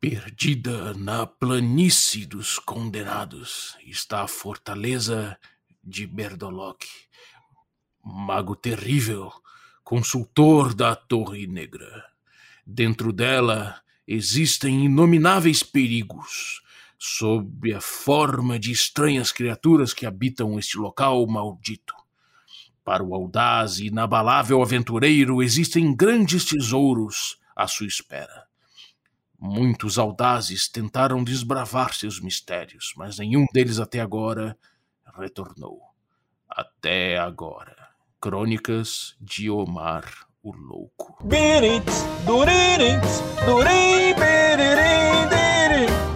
Perdida na planície dos condenados está a fortaleza de Berdolock, mago terrível, consultor da Torre Negra. Dentro dela existem inomináveis perigos, sob a forma de estranhas criaturas que habitam este local maldito. Para o audaz e inabalável aventureiro existem grandes tesouros à sua espera. Muitos audazes tentaram desbravar seus mistérios, mas nenhum deles até agora retornou. Até agora. Crônicas de Omar o Louco.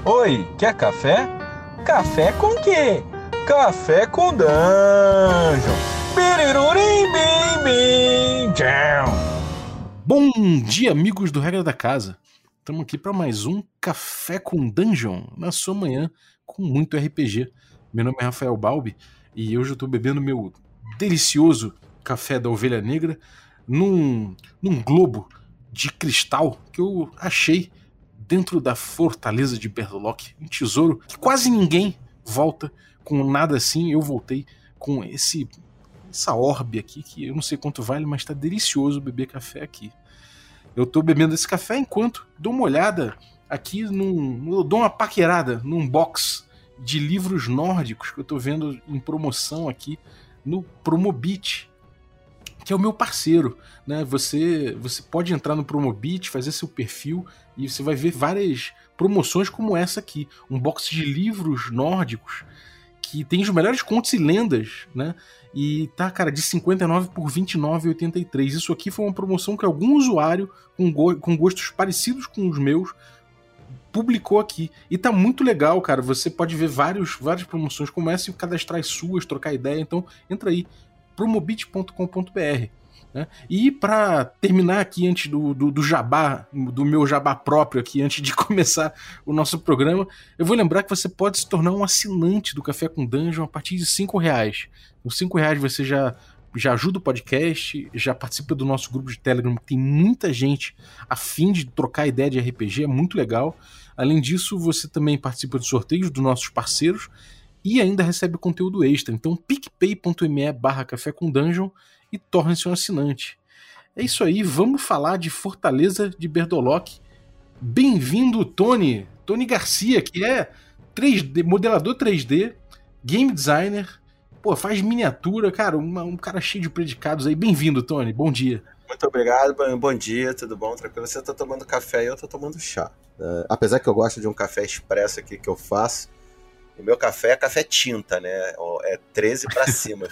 Oi, quer café? Café com quê? Café com dungeon. Bom dia, amigos do Regra da Casa. Estamos aqui para mais um Café com Dungeon na sua manhã com muito RPG. Meu nome é Rafael Balbi e hoje eu estou bebendo meu delicioso café da Ovelha Negra num, num globo de cristal que eu achei dentro da fortaleza de Berlock, um tesouro que quase ninguém volta com nada assim. Eu voltei com esse essa orbe aqui que eu não sei quanto vale, mas está delicioso beber café aqui. Eu tô bebendo esse café enquanto dou uma olhada aqui num. Eu dou uma paquerada num box de livros nórdicos que eu tô vendo em promoção aqui no Promobit, que é o meu parceiro, né? Você você pode entrar no Promobit, fazer seu perfil e você vai ver várias promoções como essa aqui, um box de livros nórdicos que tem os melhores contos e lendas, né? E tá, cara, de 59 por 29,83. Isso aqui foi uma promoção que algum usuário com, go com gostos parecidos com os meus publicou aqui. E tá muito legal, cara. Você pode ver vários, várias promoções como essa e cadastrar as suas, trocar ideia. Então, entra aí, promobit.com.br. Né? E para terminar aqui antes do, do, do, jabá, do meu jabá próprio aqui, antes de começar o nosso programa, eu vou lembrar que você pode se tornar um assinante do Café com Dungeon a partir de cinco reais. Com cinco reais você já já ajuda o podcast, já participa do nosso grupo de Telegram, tem muita gente a fim de trocar ideia de RPG, é muito legal. Além disso, você também participa dos sorteios dos nossos parceiros e ainda recebe conteúdo extra. Então, picpay.me barra café com dungeon e torne-se um assinante. É isso aí, vamos falar de Fortaleza de Berdolock. Bem-vindo, Tony! Tony Garcia, que é 3D, modelador 3D, game designer, pô, faz miniatura, cara, uma, um cara cheio de predicados aí. Bem-vindo, Tony, bom dia. Muito obrigado, bom dia, tudo bom? Tranquilo? Você tá tomando café e eu tô tomando chá. Uh, apesar que eu gosto de um café expresso aqui que eu faço, o meu café é café tinta, né? É 13 para cima.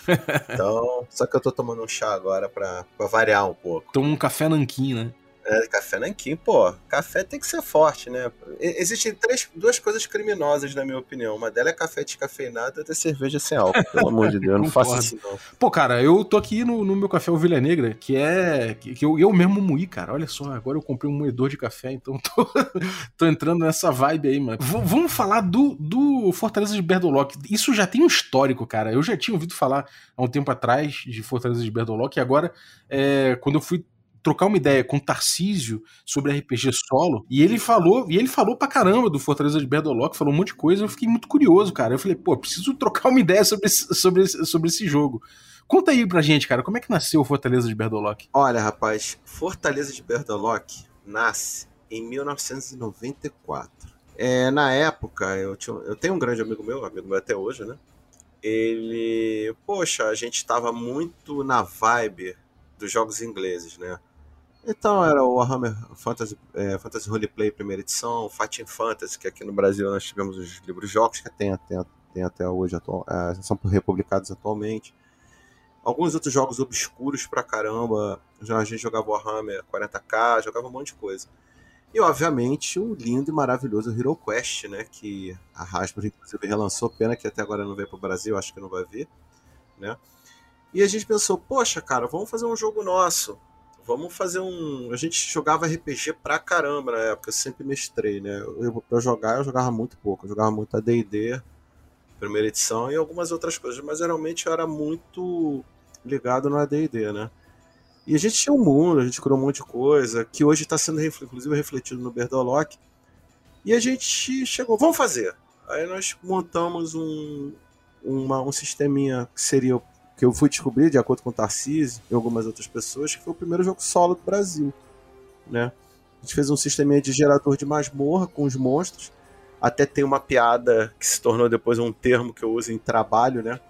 então, só que eu tô tomando um chá agora para variar um pouco. Toma um café nanquim, né? É, café nanquim, pô, café tem que ser forte, né? Existem três, duas coisas criminosas, na minha opinião. Uma delas é café descafeinado e outra é cerveja sem álcool. Pelo amor de Deus, não faça isso não. Pô, cara, eu tô aqui no, no meu café Ovelha Negra, que é. que, que eu, eu mesmo moí, cara. Olha só, agora eu comprei um moedor de café, então tô, tô entrando nessa vibe aí, mano. V vamos falar do, do Fortaleza de Berdolock. Isso já tem um histórico, cara. Eu já tinha ouvido falar há um tempo atrás de Fortaleza de Berdolock, e agora, é, quando eu fui trocar uma ideia com o Tarcísio sobre RPG solo, e ele falou, e ele falou pra caramba do Fortaleza de Berdolock, falou um monte de coisa, eu fiquei muito curioso, cara. Eu falei, pô, preciso trocar uma ideia sobre esse, sobre, sobre esse jogo. Conta aí pra gente, cara, como é que nasceu o Fortaleza de Berdolock? Olha, rapaz, Fortaleza de Berdolock nasce em 1994. É, na época, eu, tinha, eu tenho um grande amigo meu, amigo meu até hoje, né? Ele, poxa, a gente estava muito na vibe dos jogos ingleses, né? Então era o Warhammer Fantasy, é, Fantasy Roleplay primeira edição, Fighting Fantasy, que aqui no Brasil nós tivemos os livros jogos que tem, tem, tem até hoje, atual, é, são republicados atualmente. Alguns outros jogos obscuros pra caramba, já a gente jogava Warhammer 40k, jogava um monte de coisa. E obviamente o lindo e maravilhoso Hero Quest, né, que a Hasbro inclusive relançou, pena que até agora não veio pro Brasil, acho que não vai vir, né? E a gente pensou, poxa, cara, vamos fazer um jogo nosso vamos fazer um. A gente jogava RPG pra caramba na época, eu sempre mestrei, né? Eu, pra jogar, eu jogava muito pouco. Eu jogava muito ADD, primeira edição, e algumas outras coisas, mas geralmente eu era muito ligado no ADD, né? E a gente tinha um mundo, a gente criou um monte de coisa, que hoje está sendo inclusive refletido no Berdolock. E a gente chegou, vamos fazer. Aí nós montamos um, uma, um sisteminha que seria que eu fui descobrir, de acordo com o Tarcísio e algumas outras pessoas, que foi o primeiro jogo solo do Brasil. Né? A gente fez um sisteminha de gerador de masmorra com os monstros. Até tem uma piada que se tornou depois um termo que eu uso em trabalho, né?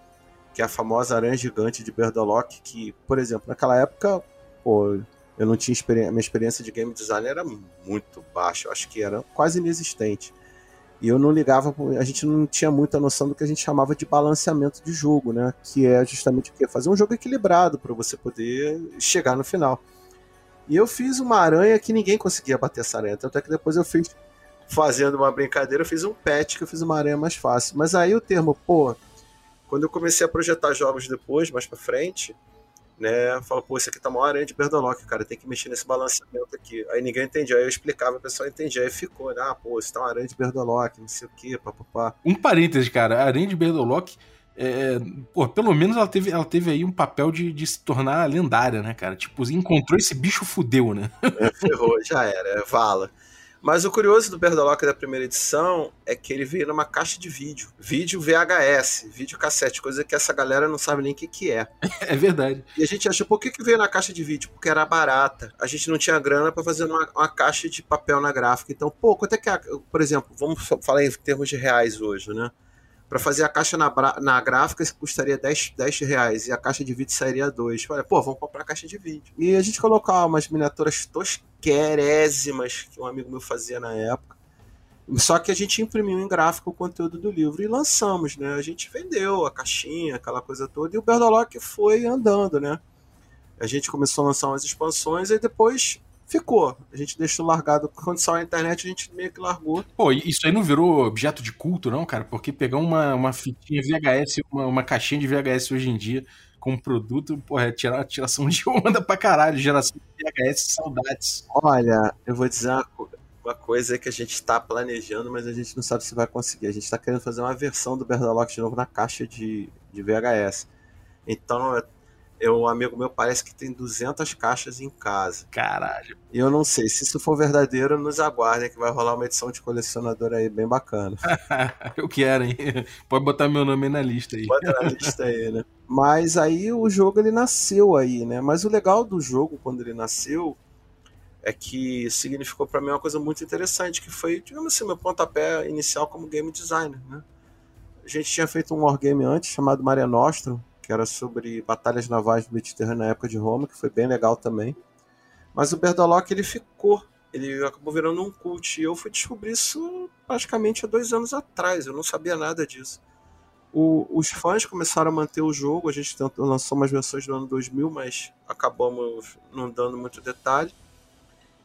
Que é a famosa aranha gigante de Berdolock, que, por exemplo, naquela época, pô, eu não tinha experiência, minha experiência de game design era muito baixa, eu acho que era quase inexistente. E eu não ligava, a gente não tinha muita noção do que a gente chamava de balanceamento de jogo, né? Que é justamente o quê? Fazer um jogo equilibrado para você poder chegar no final. E eu fiz uma aranha que ninguém conseguia bater essa aranha. Tanto é que depois eu fiz, fazendo uma brincadeira, eu fiz um patch que eu fiz uma aranha mais fácil. Mas aí o termo, pô, quando eu comecei a projetar jogos depois, mais pra frente, né? Fala, pô, isso aqui tá uma aranha de Berdolock, cara, tem que mexer nesse balanceamento aqui. Aí ninguém entendia, aí eu explicava, o pessoal entendia, aí ficou, né? Ah, pô, isso tá uma aranha de Berdolock, não sei o que, papapá. Um parênteses, cara, a aranha de Berdolock, é, pô, pelo menos ela teve, ela teve aí um papel de, de se tornar lendária, né, cara? Tipo, encontrou esse bicho fudeu, né? É, ferrou, já era, é vala. Mas o curioso do Berdolock da primeira edição é que ele veio numa caixa de vídeo. Vídeo VHS, vídeo cassete, coisa que essa galera não sabe nem o que, que é. É verdade. E a gente achou, por que, que veio na caixa de vídeo? Porque era barata. A gente não tinha grana para fazer uma, uma, caixa de papel na gráfica. Então, pô, quanto é que é, por exemplo, vamos falar em termos de reais hoje, né? Para fazer a caixa na, na gráfica custaria 10, 10 reais e a caixa de vídeo sairia 2. Falei, pô, vamos comprar a caixa de vídeo. E a gente colocou umas miniaturas tosquerésimas que um amigo meu fazia na época. Só que a gente imprimiu em gráfico o conteúdo do livro e lançamos, né? A gente vendeu a caixinha, aquela coisa toda, e o Berdolock foi andando, né? A gente começou a lançar umas expansões e depois ficou. A gente deixou largado. Quando saiu a internet, a gente meio que largou. Pô, isso aí não virou objeto de culto, não, cara? Porque pegar uma, uma fitinha VHS, uma, uma caixinha de VHS hoje em dia como produto, porra, é tirar tiração de onda pra caralho. Geração de VHS, saudades. Olha, eu vou dizer uma, uma coisa que a gente tá planejando, mas a gente não sabe se vai conseguir. A gente tá querendo fazer uma versão do Berdalock de novo na caixa de, de VHS. Então, eu, um amigo meu parece que tem 200 caixas em casa. Caralho. E eu não sei, se isso for verdadeiro, nos aguardem que vai rolar uma edição de colecionador aí bem bacana. eu quero, hein? Pode botar meu nome aí na lista aí. Bota na lista aí, né? Mas aí o jogo ele nasceu aí, né? Mas o legal do jogo quando ele nasceu é que significou para mim uma coisa muito interessante, que foi, digamos assim, meu pontapé inicial como game designer, né? A gente tinha feito um wargame antes chamado Mare Nostrum, que era sobre batalhas navais do Mediterrâneo na época de Roma, que foi bem legal também. Mas o Berdolock ele ficou, ele acabou virando um cult. E eu fui descobrir isso praticamente há dois anos atrás, eu não sabia nada disso. O, os fãs começaram a manter o jogo, a gente tentou, lançou umas versões do ano 2000, mas acabamos não dando muito detalhe.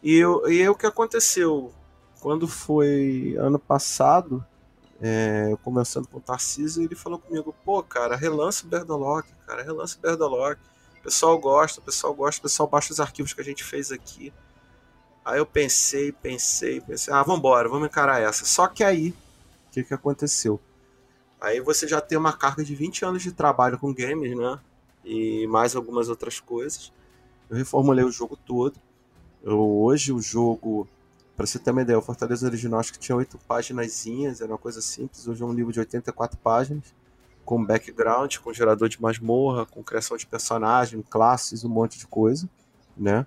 E, eu, e aí o que aconteceu? Quando foi ano passado, é, eu conversando com o Tarcísio, ele falou comigo, pô, cara, relança o Berdolock, cara, relança o Berdolock. O pessoal gosta, o pessoal gosta, o pessoal baixa os arquivos que a gente fez aqui. Aí eu pensei, pensei, pensei, ah, vambora, vamos encarar essa. Só que aí, o que, que aconteceu? Aí você já tem uma carga de 20 anos de trabalho com games, né? E mais algumas outras coisas. Eu reformulei o jogo todo. Eu, hoje o jogo para você ter uma ideia, o Fortaleza original acho que tinha oito páginas, era uma coisa simples. Hoje é um livro de 84 páginas, com background, com gerador de masmorra, com criação de personagem, classes, um monte de coisa, né?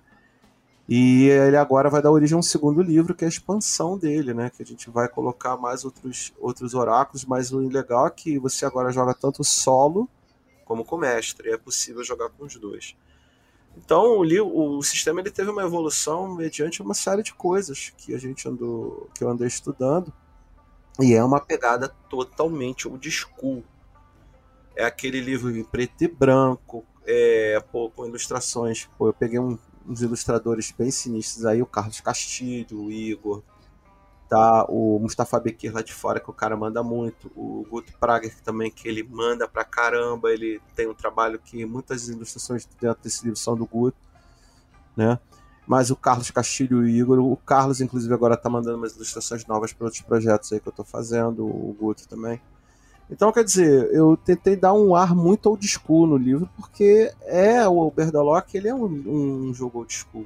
E ele agora vai dar origem a um segundo livro, que é a expansão dele, né? Que a gente vai colocar mais outros, outros oráculos, mas o legal é que você agora joga tanto solo como com mestre. É possível jogar com os dois. Então o, o sistema ele teve uma evolução mediante uma série de coisas que a gente andou, que eu andei estudando, e é uma pegada totalmente old school. É aquele livro em preto e branco, é, pô, com ilustrações. Pô, eu peguei um, uns ilustradores bem sinistros aí, o Carlos Castilho, o Igor, tá? O Mustafa Bekir lá de fora, que o cara manda muito. O Guto Prager também, que ele manda pra caramba. Ele tem um trabalho que muitas ilustrações dentro desse livro são do Guto, né? Mas o Carlos Castilho e o Igor, o Carlos, inclusive, agora tá mandando umas ilustrações novas para outros projetos aí que eu tô fazendo, o Guto também. Então, quer dizer, eu tentei dar um ar muito old school no livro, porque é o Berdalock, ele é um, um jogo old school.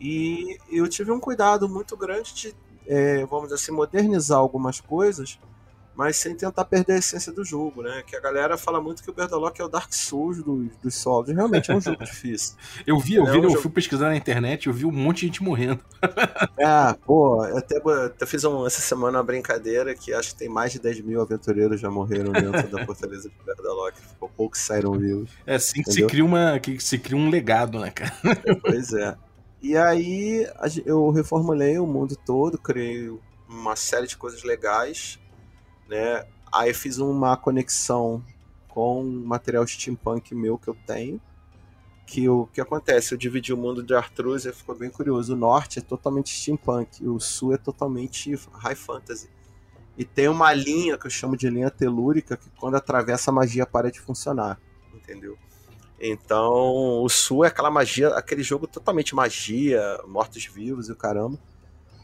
E eu tive um cuidado muito grande de é, vamos dizer assim, modernizar algumas coisas, mas sem tentar perder a essência do jogo, né? Que a galera fala muito que o Berdalock é o Dark Souls dos, dos solos. Realmente é um jogo difícil. Eu vi, eu É vi, um eu jogo- fui pesquisar na internet, eu vi um monte de gente morrendo. É, pô, eu até, até fiz um- essa semana uma brincadeira que acho que tem mais de 10 mil aventureiros já morreram dentro da fortaleza de Berdalock. Ficou poucos saíram vivos. É assim que se cria, uma, que se cria um legado, né, cara? Pois é. E aí eu reformulei o mundo todo, criei uma série de coisas legais, né? Aí fiz uma conexão com um material steampunk meu que eu tenho. Que o que acontece? Eu dividi o mundo de Artruz e ficou bem curioso. O norte é totalmente steampunk, o sul é totalmente high fantasy. E tem uma linha que eu chamo de linha telúrica que quando atravessa a magia para de funcionar, entendeu? Então, o Sul é aquela magia, aquele jogo totalmente magia, mortos-vivos e o caramba.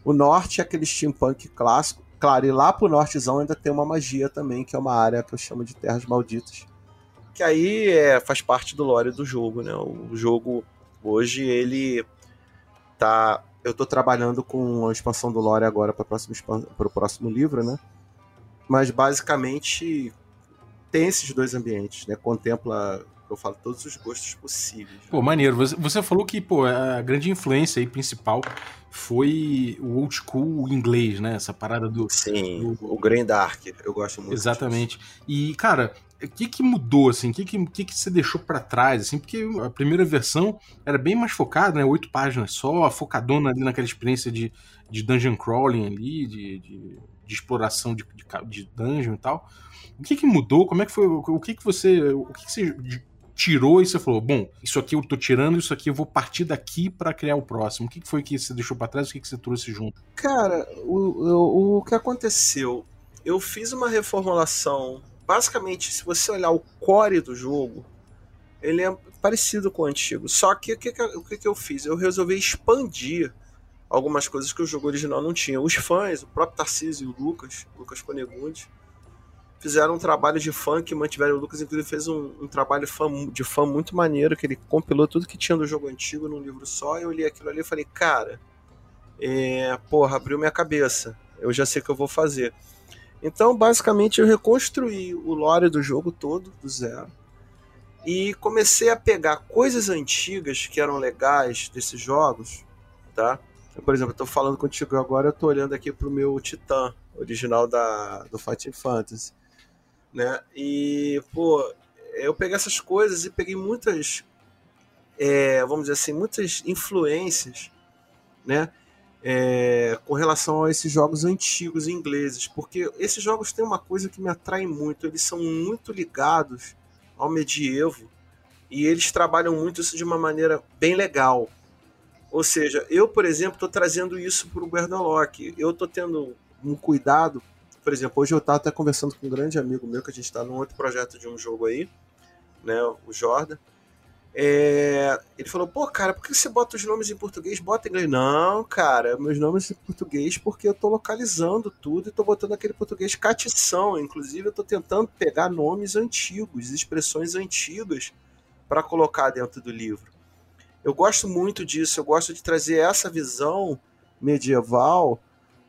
O Norte é aquele steampunk clássico. Claro, e lá pro Nortezão ainda tem uma magia também, que é uma área que eu chamo de Terras Malditas. Que aí é, faz parte do lore do jogo, né? O jogo, hoje, ele tá... Eu tô trabalhando com a expansão do lore agora para o próximo livro, né? Mas, basicamente, tem esses dois ambientes, né? Contempla eu falo todos os gostos possíveis. Pô, maneiro. Você, você falou que, pô, a grande influência aí principal foi o old school inglês, né? Essa parada do. Sim, do- o Green Dark, eu gosto muito. Exatamente. E, cara, o que que mudou, assim? O que que, que que você deixou pra trás, assim? Porque a primeira versão era bem mais focada, né? Oito páginas só, focadona ali naquela experiência de, de dungeon crawling ali, de, de, de exploração de, de, de dungeon e tal. O que que mudou? Como é que foi? O que que você... O que que você tirou e você falou, bom, isso aqui eu tô tirando, isso aqui eu vou partir daqui pra criar o próximo. O que foi que você deixou pra trás? O que você trouxe junto? Cara, o, o, o que aconteceu? Eu fiz uma reformulação. Basicamente, se você olhar o core do jogo, ele é parecido com o antigo. Só que o que, o que, eu fiz? Eu resolvi expandir algumas coisas que o jogo original não tinha. Os fãs, o próprio Tarcísio e o Lucas, Lucas Conegundi, fizeram um trabalho de fã que mantiveram o Lucas, inclusive fez um, um trabalho fã, de fã muito maneiro, que ele compilou tudo que tinha do jogo antigo num livro só. Eu li aquilo ali e falei, cara, é, porra, abriu minha cabeça. Eu já sei o que eu vou fazer. Então, basicamente, eu reconstruí o lore do jogo todo, do zero. E comecei a pegar coisas antigas que eram legais desses jogos, tá? Eu, por exemplo, eu tô falando contigo agora, eu tô olhando aqui pro meu Titã, original da, do Fighting Fantasy, né? E, pô, eu peguei essas coisas e peguei muitas, é, vamos dizer assim, muitas influências, né? é, com relação a esses jogos antigos ingleses, porque esses jogos têm uma coisa que me atrai muito, eles são muito ligados ao medievo e eles trabalham muito isso de uma maneira bem legal. Ou seja, eu, por exemplo, estou trazendo isso para o Berdolock. Eu estou tendo um cuidado. Por exemplo, hoje eu estava até conversando com um grande amigo meu, que a gente está num outro projeto de um jogo aí, né, o Jordan. É, ele falou, pô, cara, por que você bota os nomes em português? Bota em inglês. Não, cara, meus nomes em português porque eu tô localizando tudo e tô botando aquele português catição. Inclusive, eu tô tentando pegar nomes antigos, expressões antigas para colocar dentro do livro. Eu gosto muito disso, eu gosto de trazer essa visão medieval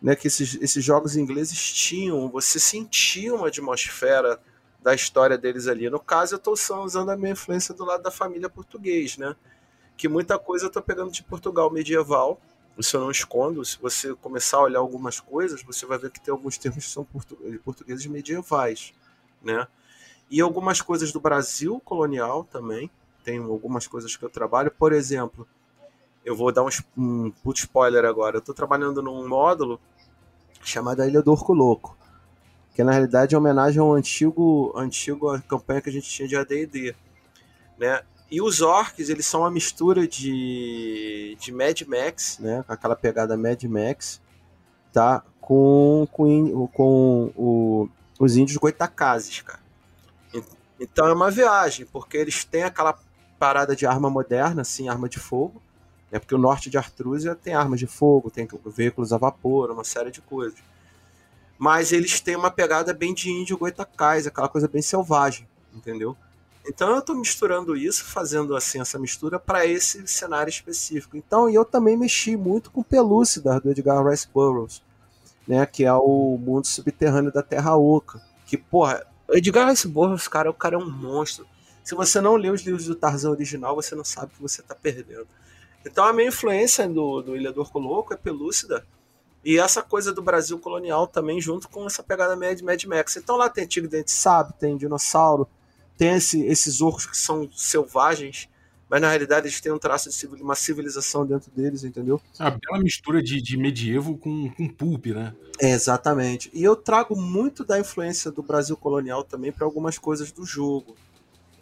né, que esses, esses jogos ingleses tinham. Você sentia uma atmosfera da história deles ali. No caso, eu estou usando a minha influência do lado da família português, né? Que muita coisa eu estou pegando de Portugal medieval. Isso eu não escondo. Se você começar a olhar algumas coisas, você vai ver que tem alguns termos que são portu portugueses medievais, né? E algumas coisas do Brasil colonial também. Tem algumas coisas que eu trabalho. Por exemplo, eu vou dar um, um puto spoiler agora. Eu estou trabalhando num módulo chamado Ilha do Orco Louco que na realidade é homenagem ao antigo, antigo campanha que a gente tinha de AD&D, né? E os orcs, eles são uma mistura de, de Mad Max, né? Aquela pegada Mad Max, tá? Com, com, com o, os índios goitacazes, cara. Então é uma viagem, porque eles têm aquela parada de arma moderna, assim, arma de fogo, né? Porque o norte de Artrúsia tem armas de fogo, tem veículos a vapor, uma série de coisas mas eles têm uma pegada bem de índio goitacás, aquela coisa bem selvagem, entendeu? Então eu estou misturando isso, fazendo assim essa mistura para esse cenário específico. Então eu também mexi muito com pelúcida do Edgar Rice Burroughs, né? Que é o mundo subterrâneo da Terra Oca. Que, porra, Edgar Rice Burroughs, cara, o cara é um monstro. Se você não lê os livros do Tarzan original, você não sabe o que você está perdendo. Então a minha influência do, do Ilha do Orco Louco é pelúcida. E essa coisa do Brasil colonial também, junto com essa pegada Mad, Mad Max. Então lá tem Tigre Dente Sabe, tem dinossauro, tem esse, esses orcos que são selvagens, mas na realidade eles têm um traço de civil, uma civilização dentro deles, entendeu? A bela mistura de, de medievo com, com pulp, né? É, exatamente. E eu trago muito da influência do Brasil colonial também para algumas coisas do jogo,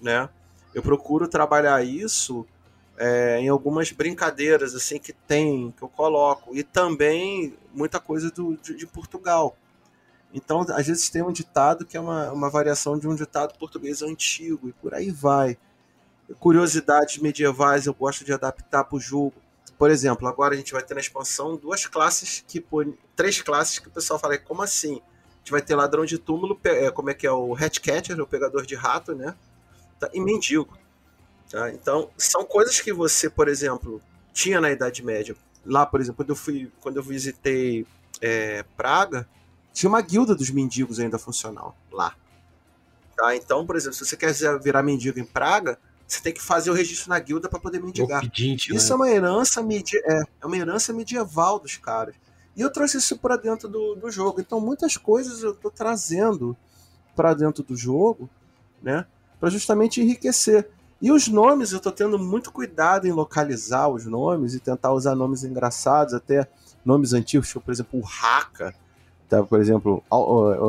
né? Eu procuro trabalhar isso é, em algumas brincadeiras assim que tem, que eu coloco. E também muita coisa do, de, de, Portugal. Então, às vezes tem um ditado que é uma, uma variação de um ditado português antigo, e por aí vai. Curiosidades medievais eu gosto de adaptar para o jogo. Por exemplo, agora a gente vai ter na expansão duas classes que três classes que o pessoal fala, como assim? A gente vai ter ladrão de túmulo, é, como é que é o Hatcatcher, o pegador de rato, né? Tá, e mendigo. Tá? Então, são coisas que você, por exemplo, tinha na Idade Média. Lá, por exemplo, quando eu fui, quando eu visitei é, Praga, tinha uma guilda dos mendigos ainda funcional lá. Tá? Então, por exemplo, se você quer virar mendigo em Praga, você tem que fazer o registro na guilda para poder mendigar. Pedinte, isso né? é uma herança medi é, é uma herança medieval dos caras. E eu trouxe isso para dentro do, do jogo. Então, muitas coisas eu estou trazendo para dentro do jogo, né? Para justamente enriquecer. E os nomes, eu estou tendo muito cuidado em localizar os nomes e tentar usar nomes engraçados, até nomes antigos, tipo, por exemplo, o Haka, tá? por exemplo,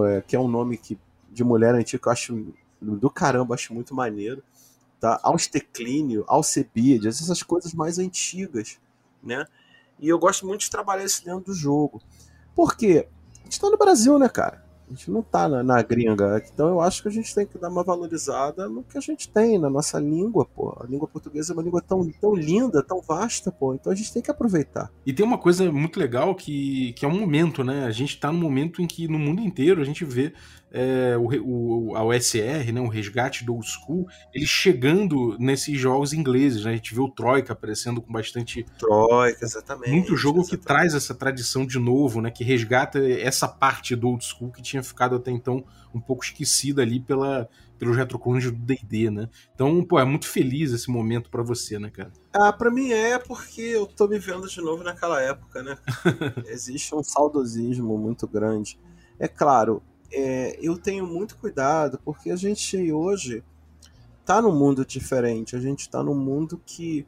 é, que é um nome que, de mulher antiga que eu acho do caramba, acho muito maneiro. Tá? Austeclínio, Alcebiades, essas coisas mais antigas, né? E eu gosto muito de trabalhar isso dentro do jogo. Por quê? A gente está no Brasil, né, cara? A gente não tá na, na, gringa. Então eu acho que a gente tem que dar uma valorizada no que a gente tem, na nossa língua, pô. A língua portuguesa é uma língua tão, tão linda, tão vasta, pô. Então a gente tem que aproveitar. E tem uma coisa muito legal que, que é um momento, né? A gente tá num momento em que no mundo inteiro a gente vê é, o, o, a OSR, né, o resgate do old school, ele chegando nesses jogos ingleses, né? A gente vê o Troika aparecendo com bastante. Troika, exatamente. Muito jogo exatamente. que traz essa tradição de novo, né? Que resgata essa parte do old school que tinha ficado até então um pouco esquecida ali pela, pelos retroclones do D&D, né? Então, pô, é muito feliz esse momento para você, né, cara? Ah, pra mim é porque eu tô me vendo de novo naquela época, né? Existe um saudosismo muito grande. É claro, é, eu tenho muito cuidado porque a gente hoje está num mundo diferente. A gente está num mundo que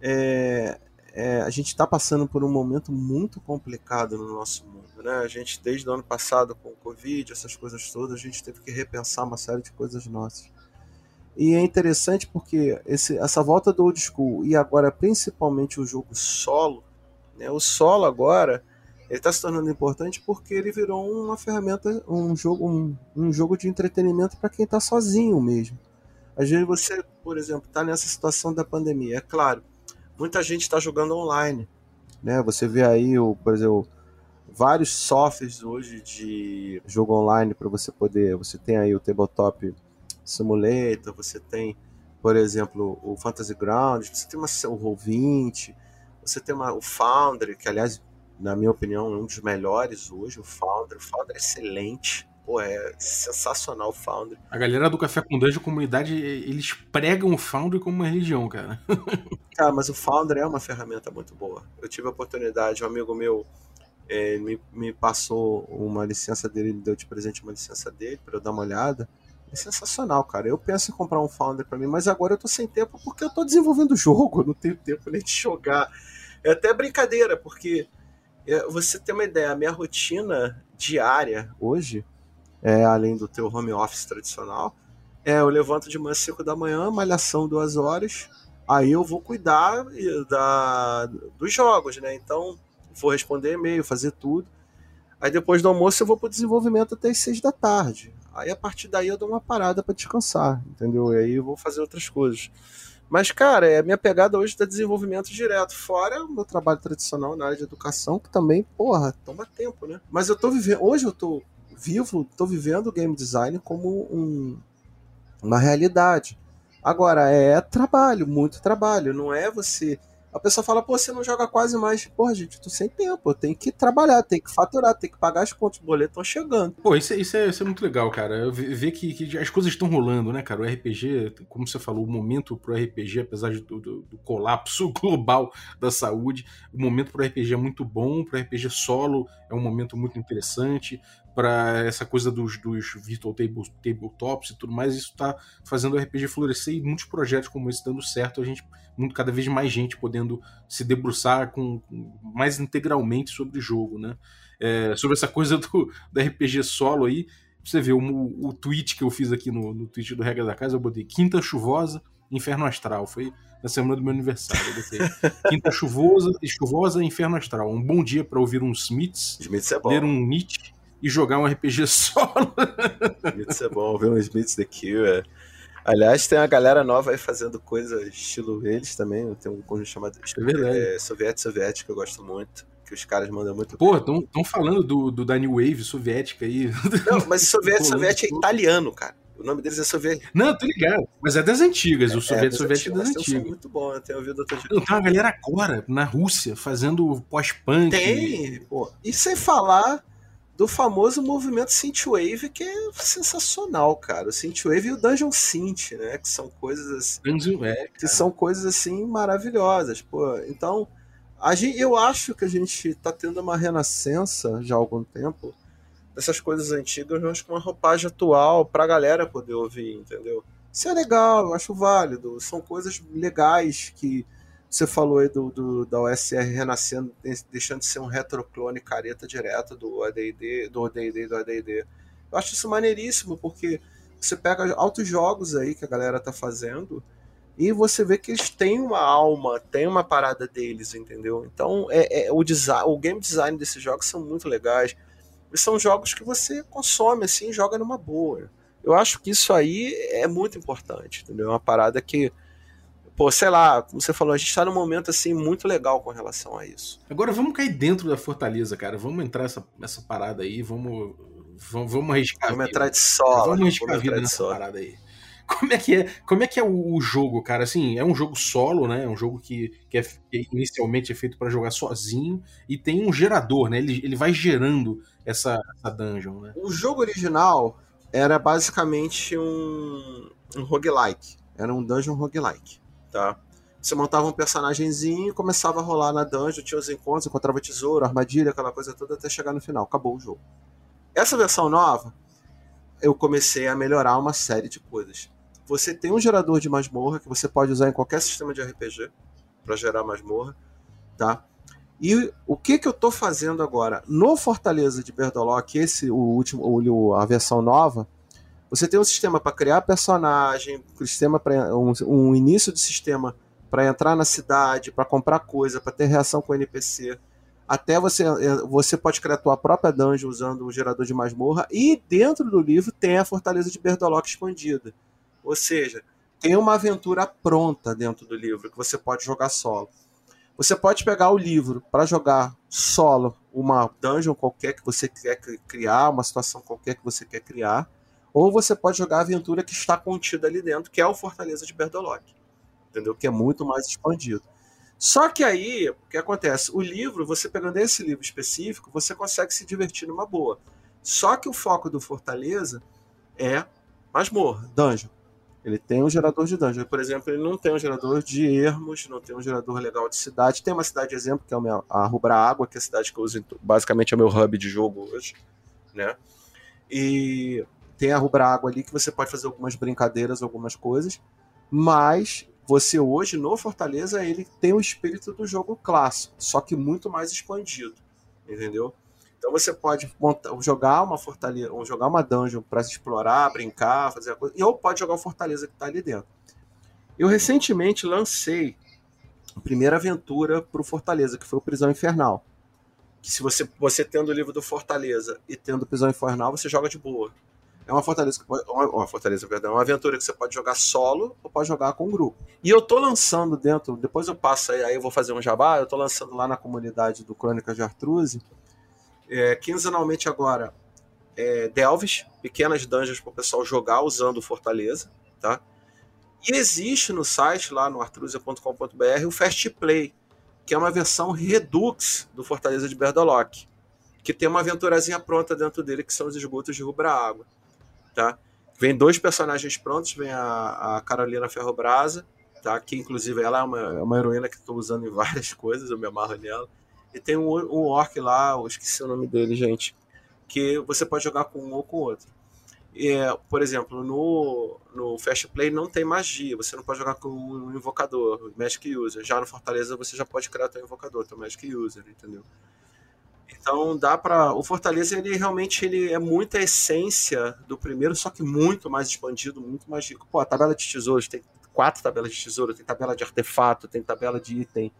é, é, a gente está passando por um momento muito complicado no nosso mundo. Né? A gente, desde o ano passado, com o Covid, essas coisas todas, a gente teve que repensar uma série de coisas nossas. E é interessante porque esse, essa volta do old school e agora principalmente o jogo solo, né? o solo agora ele está se tornando importante porque ele virou uma ferramenta, um jogo, um, um jogo de entretenimento para quem está sozinho mesmo. Às vezes você, por exemplo, está nessa situação da pandemia. É claro, muita gente está jogando online. Né? Você vê aí, o, por exemplo, vários softwares hoje de jogo online para você poder. Você tem aí o Tabletop Simulator, você tem, por exemplo, o Fantasy Ground, você tem uma, o Roll20, você tem uma, o Foundry, que aliás na minha opinião, é um dos melhores hoje, o Founder. O Founder é excelente. Pô, é sensacional o Founder. A galera do Café com Dungeon comunidade, eles pregam o Founder como uma religião, cara. cara, mas o Founder é uma ferramenta muito boa. Eu tive a oportunidade, um amigo meu é, me, me passou uma licença dele, ele deu de presente uma licença dele para eu dar uma olhada. É sensacional, cara. Eu penso em comprar um Founder para mim, mas agora eu tô sem tempo porque eu tô desenvolvendo o jogo, eu não tenho tempo nem de jogar. É até brincadeira, porque você tem uma ideia, a minha rotina diária hoje, é, além do teu home office tradicional, é eu levanto de manhã 5 da manhã, malhação duas horas, aí eu vou cuidar da, dos jogos, né? Então, vou responder e-mail, fazer tudo. Aí depois do almoço eu vou pro desenvolvimento até as 6 da tarde. Aí a partir daí eu dou uma parada para descansar, entendeu? E aí eu vou fazer outras coisas. Mas, cara, é a minha pegada hoje da desenvolvimento direto, fora o meu trabalho tradicional na área de educação, que também, porra, toma tempo, né? Mas eu tô vivendo, hoje eu tô vivo, tô vivendo o game design como um, uma realidade. Agora, é trabalho, muito trabalho, não é você A pessoa fala, pô, você não joga quase mais. Porra, gente, tô sem tempo, eu tenho que trabalhar, tenho que faturar, tenho que pagar as contas, os boletos estão chegando. Pô, isso, é, isso, é, isso é muito legal, cara. Ver que, que as coisas estão rolando, né, cara? O RPG, como você falou, o momento pro RPG, apesar do, do, do colapso global da saúde, o momento pro RPG é muito bom, pro RPG solo é um momento muito interessante para essa coisa dos, dos virtual table, tabletops e tudo mais, isso está fazendo o RPG florescer e muitos projetos como esse dando certo, a gente, muito, cada vez mais gente podendo se debruçar com, mais integralmente sobre o jogo, né? É, sobre essa coisa do, do RPG solo aí, você vê o, o tweet que eu fiz aqui no, no tweet do Regra da Casa, eu botei quinta chuvosa, inferno astral, foi na semana do meu aniversário. Eu botei quinta chuvosa, chuvosa, inferno astral. Um bom dia para ouvir um Smiths, Smiths é bom. ler um Nietzsche e jogar um RPG solo. Smiths é bom, ver um Smiths The Cure. Aliás, tem uma galera nova aí fazendo coisa estilo eles também. Tem um conjunto chamado é é, Soviético Soviético que eu gosto muito. Que os caras mandam muito Pô, estão falando do, do da New Wave soviética aí. Não, mas Soviético Soviético é italiano, cara. O nome deles é soviético. Não, tô ligado. Mas é das antigas. O soviético é, soviético é das antigas. muito bom, eu tenho ouvido outro dia. Tem uma galera agora, na Rússia, fazendo pós-punk. Tem, pô. E sem falar do famoso movimento Synthwave, que é sensacional, cara. O Synthwave e o Dungeon Synth, né? Que são coisas assim. Dungeon, é, que são coisas assim maravilhosas, pô. Então, a gente, eu acho que a gente tá tendo uma renascença já há algum tempo dessas coisas antigas, mas com uma roupagem atual pra galera poder ouvir, entendeu? Isso é legal, eu acho válido. São coisas legais que você falou aí do, do, da OSR renascendo, deixando de ser um retroclone careta direto do AD&D, do AD&D do AD&D. Eu acho isso maneiríssimo, porque você pega altos jogos aí que a galera tá fazendo e você vê que eles têm uma alma, tem uma parada deles, entendeu? Então, é, é o, design, o game design desses jogos são muito legais. E são jogos que você consome assim, joga numa boa. Eu acho que isso aí é muito importante, entendeu? É uma parada que pô, sei lá, como você falou, a gente tá num momento assim muito legal com relação a isso. Agora vamos cair dentro da fortaleza, cara. Vamos entrar nessa, nessa parada aí, vamos vamos, vamos arriscar. Vamos entrar de solo. Vamos arriscar a vida nessa parada aí. Como é que é, como é, que é o, o, jogo, cara? Assim, é um jogo solo, né? É um jogo que, que, é, que inicialmente é feito para jogar sozinho e tem um gerador, né? Ele, ele vai gerando essa, essa dungeon, né? O jogo original era basicamente um, um roguelike. Era um dungeon roguelike tá? Você montava um personagemzinho começava a rolar na dungeon, tinha os encontros, encontrava tesouro, armadilha, aquela coisa toda, até chegar no final. Acabou o jogo. Essa versão nova, eu comecei a melhorar uma série de coisas. Você tem um gerador de masmorra que você pode usar em qualquer sistema de RPG para gerar masmorra, tá? E o que que eu estou fazendo agora? No Fortaleza de Berdolock, esse o último, a versão nova, você tem um sistema para criar personagem, um sistema para um, um, início de sistema para entrar na cidade, para comprar coisa, para ter reação com o NPC. Até você é, você pode criar a tua própria dungeon usando o gerador de masmorra e dentro do livro tem a fortaleza de Berdolock expandida. Ou seja, tem uma aventura pronta dentro do livro que você pode jogar solo. Você pode pegar o livro para jogar solo uma dungeon qualquer que você quer criar, uma situação qualquer que você quer criar ou você pode jogar a aventura que está contida ali dentro, que é o Fortaleza de Berdolock. Entendeu? Que é muito mais expandido. Só que aí, o que acontece? O livro, você pegando esse livro específico, você consegue se divertir numa boa. Só que o foco do Fortaleza é masmorra, dungeon. Ele tem um gerador de dungeon. Por exemplo, ele não tem um gerador de ermos, não tem um gerador legal de cidade. Tem uma cidade de exemplo, que é a Rubra Água, que é a cidade que eu uso, basicamente é o meu hub de jogo hoje. Né? E tem a rubra água ali que você pode fazer algumas brincadeiras, algumas coisas, mas você hoje no Fortaleza ele tem o espírito do jogo clássico, só que muito mais expandido, entendeu? Então você pode montar, jogar uma fortaleza, ou jogar uma dungeon para explorar, brincar, fazer a coisa, e ou pode jogar o Fortaleza que está ali dentro. Eu recentemente lancei a primeira aventura para o Fortaleza, que foi o Prisão Infernal. Que se você, você tendo o livro do Fortaleza e tendo Prisão Infernal, você joga de boa. É uma fortaleza que pode, uma fortaleza, perdão, uma aventura que você pode jogar solo ou pode jogar com um grupo. E eu tô lançando dentro, depois eu passo aí, aí eu vou fazer um jabá, eu tô lançando lá na comunidade do Crônicas de Artruse, é, quinzenalmente agora, é, Delves, pequenas dungeons para o pessoal jogar usando Fortaleza, tá? E existe no site, lá no artruzia.com.br, o Fast Play, que é uma versão Redux do Fortaleza de Berdolock, que tem uma aventurazinha pronta dentro dele, que são os esgotos de Rubra Água. Tá? Vem dois personagens prontos, vem a, a Carolina Ferrobrasa, tá? que inclusive ela é uma, é uma heroína que estou usando em várias coisas, eu me amarro nela. E tem um, um orc lá, eu esqueci o nome dele, gente, que você pode jogar com um ou com outro. É, por exemplo, no, no Fast Play não tem magia, você não pode jogar com um invocador, Magic User. Já no Fortaleza você já pode criar teu invocador, teu Magic User, entendeu? Então dá para o Fortaleza ele realmente ele é muita essência do primeiro, só que muito mais expandido, muito mais rico. Pô, a tabela de tesouros tem quatro tabelas de tesouro, tem tabela de artefato, tem tabela de item,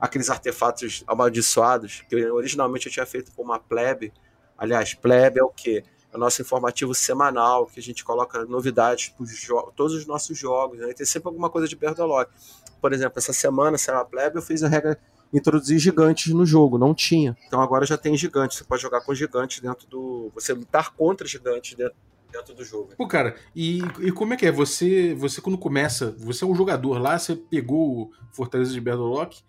aqueles artefatos amaldiçoados que originalmente eu tinha feito com uma plebe. Aliás, plebe é o quê? o nosso informativo semanal, que a gente coloca novidades para todos os nossos jogos. Né? Tem sempre alguma coisa de Berdolock. Por exemplo, essa semana, se era plebe, eu fiz a regra introduzir gigantes no jogo, não tinha. Então agora já tem gigantes, você pode jogar com gigantes dentro do. Você lutar contra gigantes dentro, dentro do jogo. Pô, cara, e, e como é que é? Você, você quando começa, você é um jogador lá, você pegou o Fortaleza de Berdolock,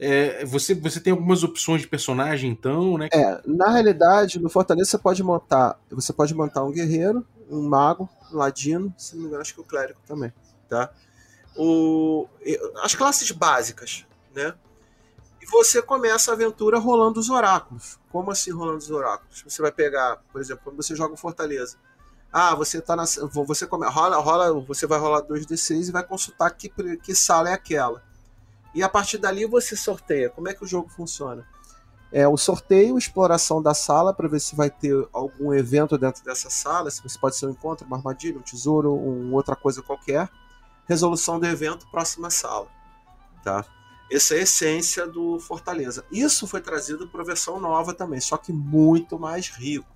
é, você, você tem algumas opções de personagem, então, né? É, na realidade, no Fortaleza você pode montar. Você pode montar um guerreiro, um mago, um ladino, se não me engano, acho que o clérigo também. Tá? O, as classes básicas, né? Você começa a aventura rolando os oráculos. Como assim rolando os oráculos? Você vai pegar, por exemplo, quando você joga um Fortaleza. Ah, você tá na. Você come, rola, rola, você vai rolar 2D6 e vai consultar que, que sala é aquela e a partir dali você sorteia. Como é que o jogo funciona? É o sorteio, exploração da sala para ver se vai ter algum evento dentro dessa sala, se pode ser um encontro, uma armadilha, um tesouro, um, outra coisa qualquer. Resolução do evento, próxima sala. Tá? Essa é a essência do Fortaleza. Isso foi trazido para a versão nova também, só que muito mais rico.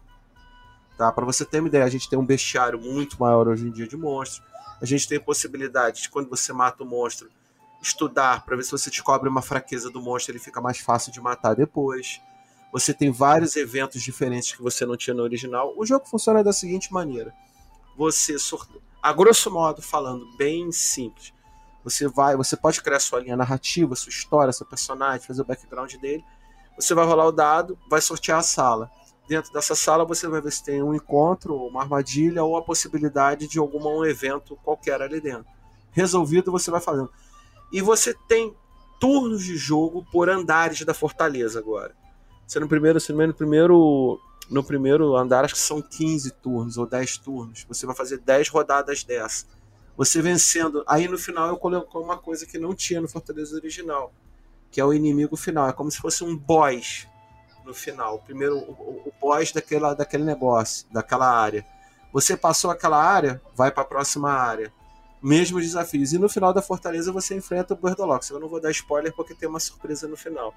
Tá? Para você ter uma ideia, a gente tem um bestiário muito maior hoje em dia de monstros. A gente tem possibilidade de quando você mata o monstro, estudar para ver se você descobre uma fraqueza do monstro, ele fica mais fácil de matar depois. Você tem vários eventos diferentes que você não tinha no original. O jogo funciona da seguinte maneira: você a grosso modo falando, bem simples. Você vai, você pode criar sua linha narrativa, sua história, seu personagem, fazer o background dele. Você vai rolar o dado, vai sortear a sala. Dentro dessa sala você vai ver se tem um encontro, uma armadilha ou a possibilidade de algum um evento qualquer ali dentro. Resolvido, você vai fazendo. E você tem turnos de jogo por andares da fortaleza agora. Você no primeiro, se no primeiro, no primeiro andar acho que são 15 turnos ou 10 turnos. Você vai fazer 10 rodadas dessa. Você vencendo, aí no final eu coloquei uma coisa que não tinha no Fortaleza original, que é o inimigo final. É como se fosse um boss no final. Primeiro o, o boss daquela, daquele negócio, daquela área. Você passou aquela área, vai para a próxima área mesmos desafios. E no final da Fortaleza você enfrenta o Berdolox. Eu não vou dar spoiler porque tem uma surpresa no final.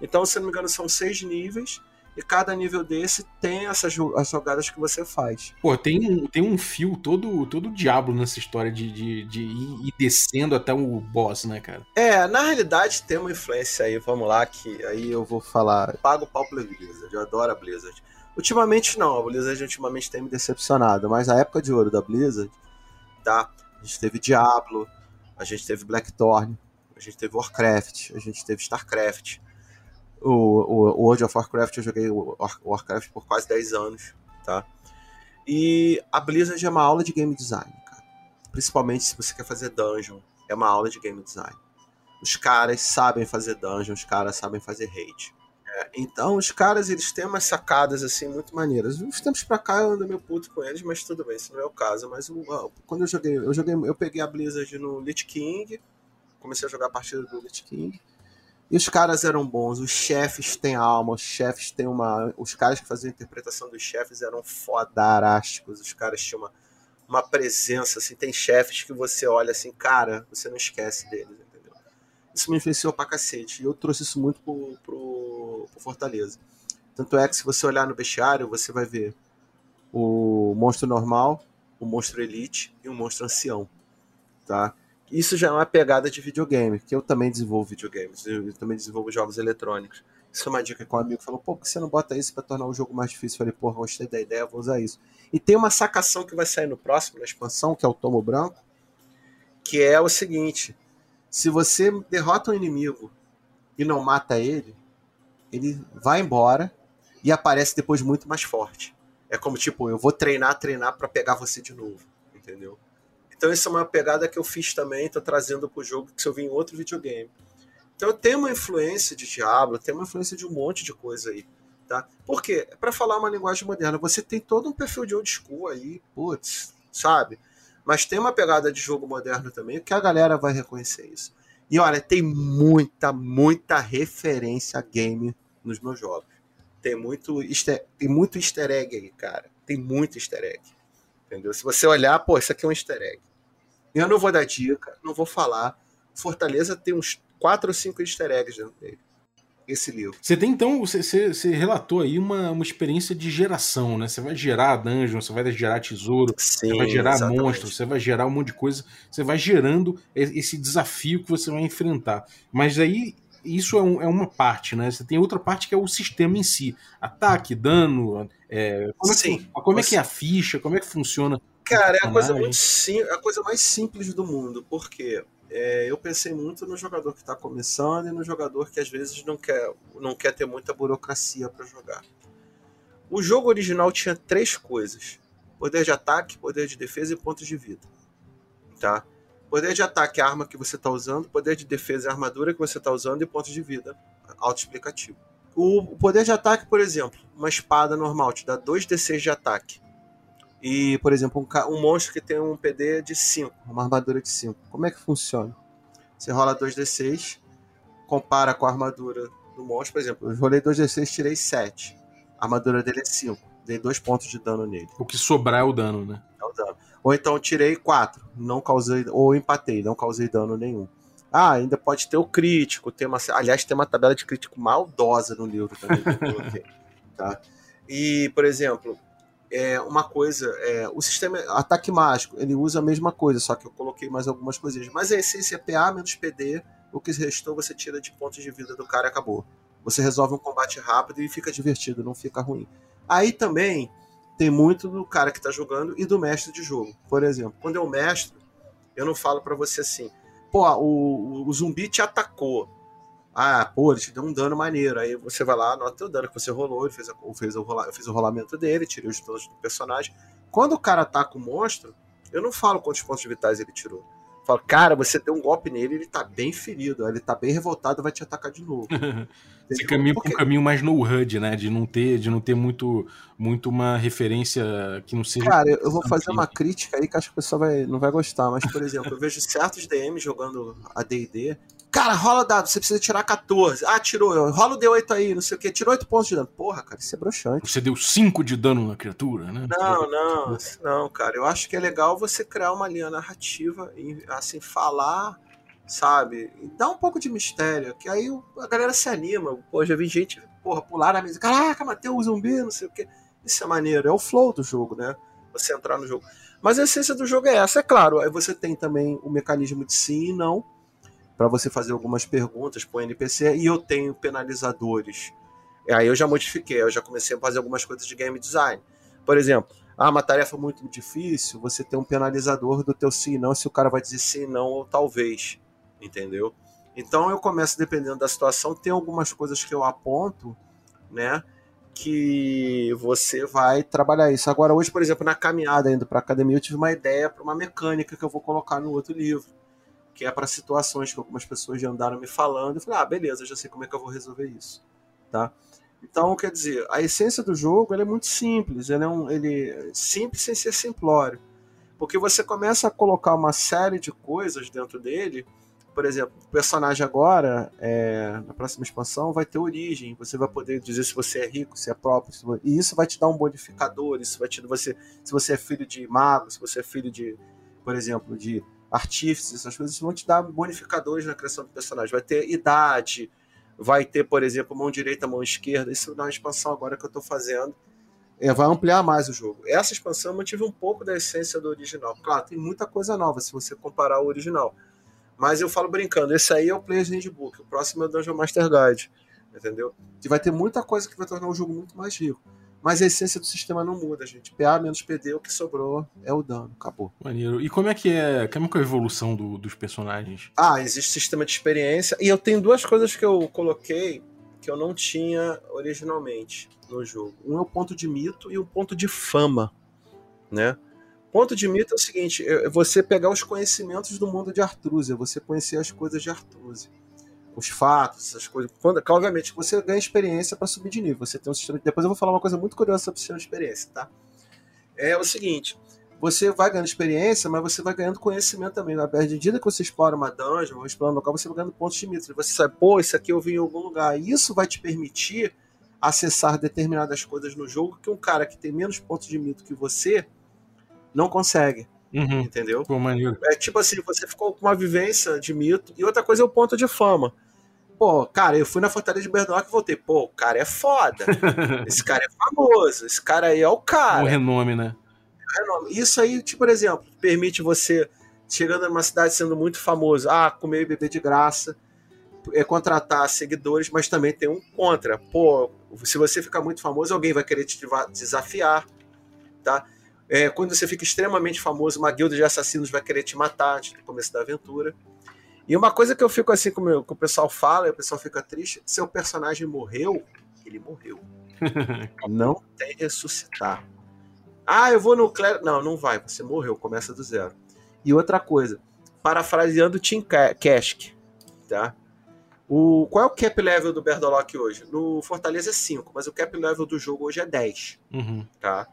Então, se não me engano, são seis níveis. E cada nível desse tem essas as jogadas que você faz. Pô, tem um, tem um fio todo todo diabo nessa história de, de, de ir, ir descendo até o boss, né, cara? É, na realidade tem uma influência aí, vamos lá, que aí eu vou falar. Pago o pau pela Blizzard, eu adoro a Blizzard. Ultimamente não, a Blizzard ultimamente tem me decepcionado, mas a época de ouro da Blizzard, tá? A gente teve Diablo, a gente teve Blackthorn, a gente teve Warcraft, a gente teve Starcraft. O, o, World of Warcraft eu joguei o Warcraft por quase 10 anos, tá? E a Blizzard é uma aula de game design, cara. Principalmente se você quer fazer dungeon, é uma aula de game design. Os caras sabem fazer dungeon, os caras sabem fazer raid. É, então, os caras, eles têm umas sacadas, assim, muito maneiras. Uns tempos pra cá eu ando meio puto com eles, mas tudo bem, isso não é o caso. Mas quando eu joguei, eu joguei, eu peguei a Blizzard no Lich King, comecei a jogar a partida do Lich King, e os caras eram bons, os chefes têm alma, os chefes têm uma... Os caras que faziam a interpretação dos chefes eram fodarásticos, os caras tinham uma, uma presença, assim, tem chefes que você olha assim, cara, você não esquece deles, isso me influenciou pra cacete. E eu trouxe isso muito pro, pro, pro Fortaleza. Tanto é que se você olhar no bestiário, você vai ver o monstro normal, o monstro elite e o monstro ancião. Tá? Isso já é uma pegada de videogame, que eu também desenvolvo videogames, eu também desenvolvo jogos eletrônicos. Isso é uma dica que um amigo falou: pô, por que você não bota isso para tornar o jogo mais difícil? Eu falei: pô, gostei da ideia, vou usar isso. E tem uma sacação que vai sair no próximo, na expansão, que é o Tomo Branco, que é o seguinte: se você derrota um inimigo e não mata ele, ele vai embora e aparece depois muito mais forte. É como tipo, eu vou treinar, treinar para pegar você de novo, entendeu? Então essa é uma pegada que eu fiz também, tô trazendo pro jogo que eu vi em outro videogame. Então tem uma influência de Diablo, tem uma influência de um monte de coisa aí. Tá? Por quê? Para falar uma linguagem moderna, você tem todo um perfil de old school aí, putz, sabe? Mas tem uma pegada de jogo moderno também, que a galera vai reconhecer isso. E olha, tem muita, muita referência a game nos meus jogos. Tem muito, easter, tem muito easter egg aí, cara. Tem muito easter egg. Entendeu? Se você olhar, pô, isso aqui é um easter egg. Eu não vou dar dica, não vou falar. Fortaleza tem uns 4 ou 5 easter eggs dentro dele esse livro. Você tem então, você, você, você, relatou aí uma, uma experiência de geração, né? Você vai gerar dungeon, você vai gerar tesouro, Sim, você vai gerar exatamente. monstros, você vai gerar um monte de coisa, você vai gerando esse desafio que você vai enfrentar. Mas aí isso é, um, é uma parte, né? Você tem outra parte que é o sistema em si. Ataque, dano, é, como, é que, como é que é a ficha, como é que funciona. Cara, é a coisa muito sim, a coisa mais simples do mundo, porque é, eu pensei muito no jogador que está começando e no jogador que às vezes não quer, não quer ter muita burocracia para jogar. O jogo original tinha três coisas: poder de ataque, poder de defesa e pontos de vida. Tá? Poder de ataque é a arma que você está usando, poder de defesa é a armadura que você está usando e pontos de vida. Autoexplicativo. O poder de ataque, por exemplo, uma espada normal te dá 2d6 de ataque. E, por exemplo, um, um, monstro que tem um PD de 5, uma armadura de 5. Como é que funciona? Você rola 2d6, compara com a armadura do monstro, por exemplo, eu rolei 2d6, tirei 7. A armadura dele é 5. Dei 2 pontos de dano nele. O que sobrar é o dano, né? É. Ou então tirei 4, não causei, ou empatei, não causei dano nenhum. Ah, ainda pode ter o crítico, tem uma, aliás, tem uma tabela de crítico maldosa no livro também que eu coloquei, tá? E, por exemplo, é uma coisa, é, o sistema ataque mágico, ele usa a mesma coisa, só que eu coloquei mais algumas coisinhas. Mas a essência é PA menos PD, o que restou você tira de pontos de vida do cara e acabou. Você resolve um combate rápido e fica divertido, não fica ruim. Aí também tem muito do cara que está jogando e do mestre de jogo. Por exemplo, quando eu mestro, eu não falo para você assim, pô, o, o zumbi te atacou. Ah, pô, ele te deu um dano maneiro. Aí você vai lá, anota o dano que você rolou, ele fez, a, fez o rola, fiz o rolamento dele, tirei os danos do personagem. Quando o cara ataca o monstro, eu não falo quantos pontos vitais ele tirou. Eu falo, cara, você deu um golpe nele, ele tá bem ferido, ele tá bem revoltado, vai te atacar de novo. Você caminha Porque... um caminho mais no HUD, né? De não ter, de não ter muito, muito uma referência que não seja. Cara, eu vou fazer uma crítica aí que acho que o pessoal vai, não vai gostar, mas, por exemplo, eu vejo certos DM jogando a DD Cara, rola dado, você precisa tirar 14. Ah, tirou. Rola o D8 aí, não sei o que. Tirou 8 pontos de dano. Porra, cara, isso é broxante. Você deu 5 de dano na criatura, né? Não, não, não, cara. Eu acho que é legal você criar uma linha narrativa e, assim, falar, sabe? E dar um pouco de mistério, que aí a galera se anima. Pô, já vi gente, porra, pular na mesa. Caraca, matei um zumbi, não sei o que. Isso é maneiro. É o flow do jogo, né? Você entrar no jogo. Mas a essência do jogo é essa, é claro. Aí você tem também o mecanismo de sim e não para você fazer algumas perguntas para o NPC e eu tenho penalizadores. E aí eu já modifiquei, eu já comecei a fazer algumas coisas de game design. Por exemplo, ah, uma tarefa muito difícil, você tem um penalizador do teu sim e não, se o cara vai dizer sim não ou talvez, entendeu? Então eu começo dependendo da situação, tem algumas coisas que eu aponto, né, que você vai trabalhar isso. Agora hoje, por exemplo, na caminhada indo para academia, eu tive uma ideia para uma mecânica que eu vou colocar no outro livro que é para situações que algumas pessoas já andaram me falando. Eu falei, ah, beleza, já sei como é que eu vou resolver isso, tá? Então, quer dizer, a essência do jogo é muito simples, ele é, um, ele simples sem ser simplório, porque você começa a colocar uma série de coisas dentro dele. Por exemplo, o personagem agora, é, na próxima expansão, vai ter origem. Você vai poder dizer se você é rico, se é próprio, se, e isso vai te dar um bonificador. Isso vai te você, se você é filho de mago, se você é filho de, por exemplo, de artífices, essas coisas vão te dar bonificadores na criação do personagem. Vai ter idade, vai ter, por exemplo, mão direita, mão esquerda. Isso uma expansão agora que eu estou fazendo. É, vai ampliar mais o jogo. Essa expansão eu mantive um pouco da essência do original. Claro, tem muita coisa nova se você comparar o original. Mas eu falo brincando, esse aí é o Player's Handbook, o próximo é o Dungeon Master Guide, entendeu? E vai ter muita coisa que vai tornar o jogo muito mais rico. Mas a essência do sistema não muda, gente. PA menos PD, o que sobrou é o dano. Acabou. Maneiro. E como é que é, como é, que é a evolução do, dos personagens? Ah, existe sistema de experiência. E eu tenho duas coisas que eu coloquei que eu não tinha originalmente no jogo. Um é o ponto de mito e o ponto de fama, né? Ponto de mito é o seguinte: é você pegar os conhecimentos do mundo de Artrusia, você conhecer as coisas de Artrusia os fatos, essas coisas. Quando, obviamente, você ganha experiência para subir de nível. Você tem um sistema. Depois eu vou falar uma coisa muito curiosa sobre o sistema de experiência, tá? É o seguinte: você vai ganhando experiência, mas você vai ganhando conhecimento também. Na medida que você explora uma dungeon ou explora um local, você vai ganhando pontos de mito. Você sabe, pô, isso aqui eu vi em algum lugar. E isso vai te permitir acessar determinadas coisas no jogo que um cara que tem menos pontos de mito que você não consegue. Uhum. Entendeu? Pô, é tipo assim, você ficou com uma vivência de mito. E outra coisa é o ponto de fama. Pô, cara, eu fui na Fortaleza de Bernock e voltei. Pô, o cara é foda. esse cara é famoso. Esse cara aí é o cara. O renome, né? renome. Isso aí, tipo, por exemplo, permite você, chegando numa cidade sendo muito famoso, ah, comer e beber de graça, é contratar seguidores, mas também tem um contra. Pô, se você ficar muito famoso, alguém vai querer te desafiar, tá? É, quando você fica extremamente famoso, uma guilda de assassinos vai querer te matar antes do começo da aventura. E uma coisa que eu fico assim, como, que o pessoal fala, e o pessoal fica triste, seu personagem morreu, ele morreu. não tem ressuscitar. Ah, eu vou no clérigo. Não, não vai, você morreu, começa do zero. E outra coisa, parafraseando Tim Kask, tá? O, qual é o cap level do Berdolock hoje? No Fortaleza é 5, mas o cap level do jogo hoje é 10. Uhum. Tá?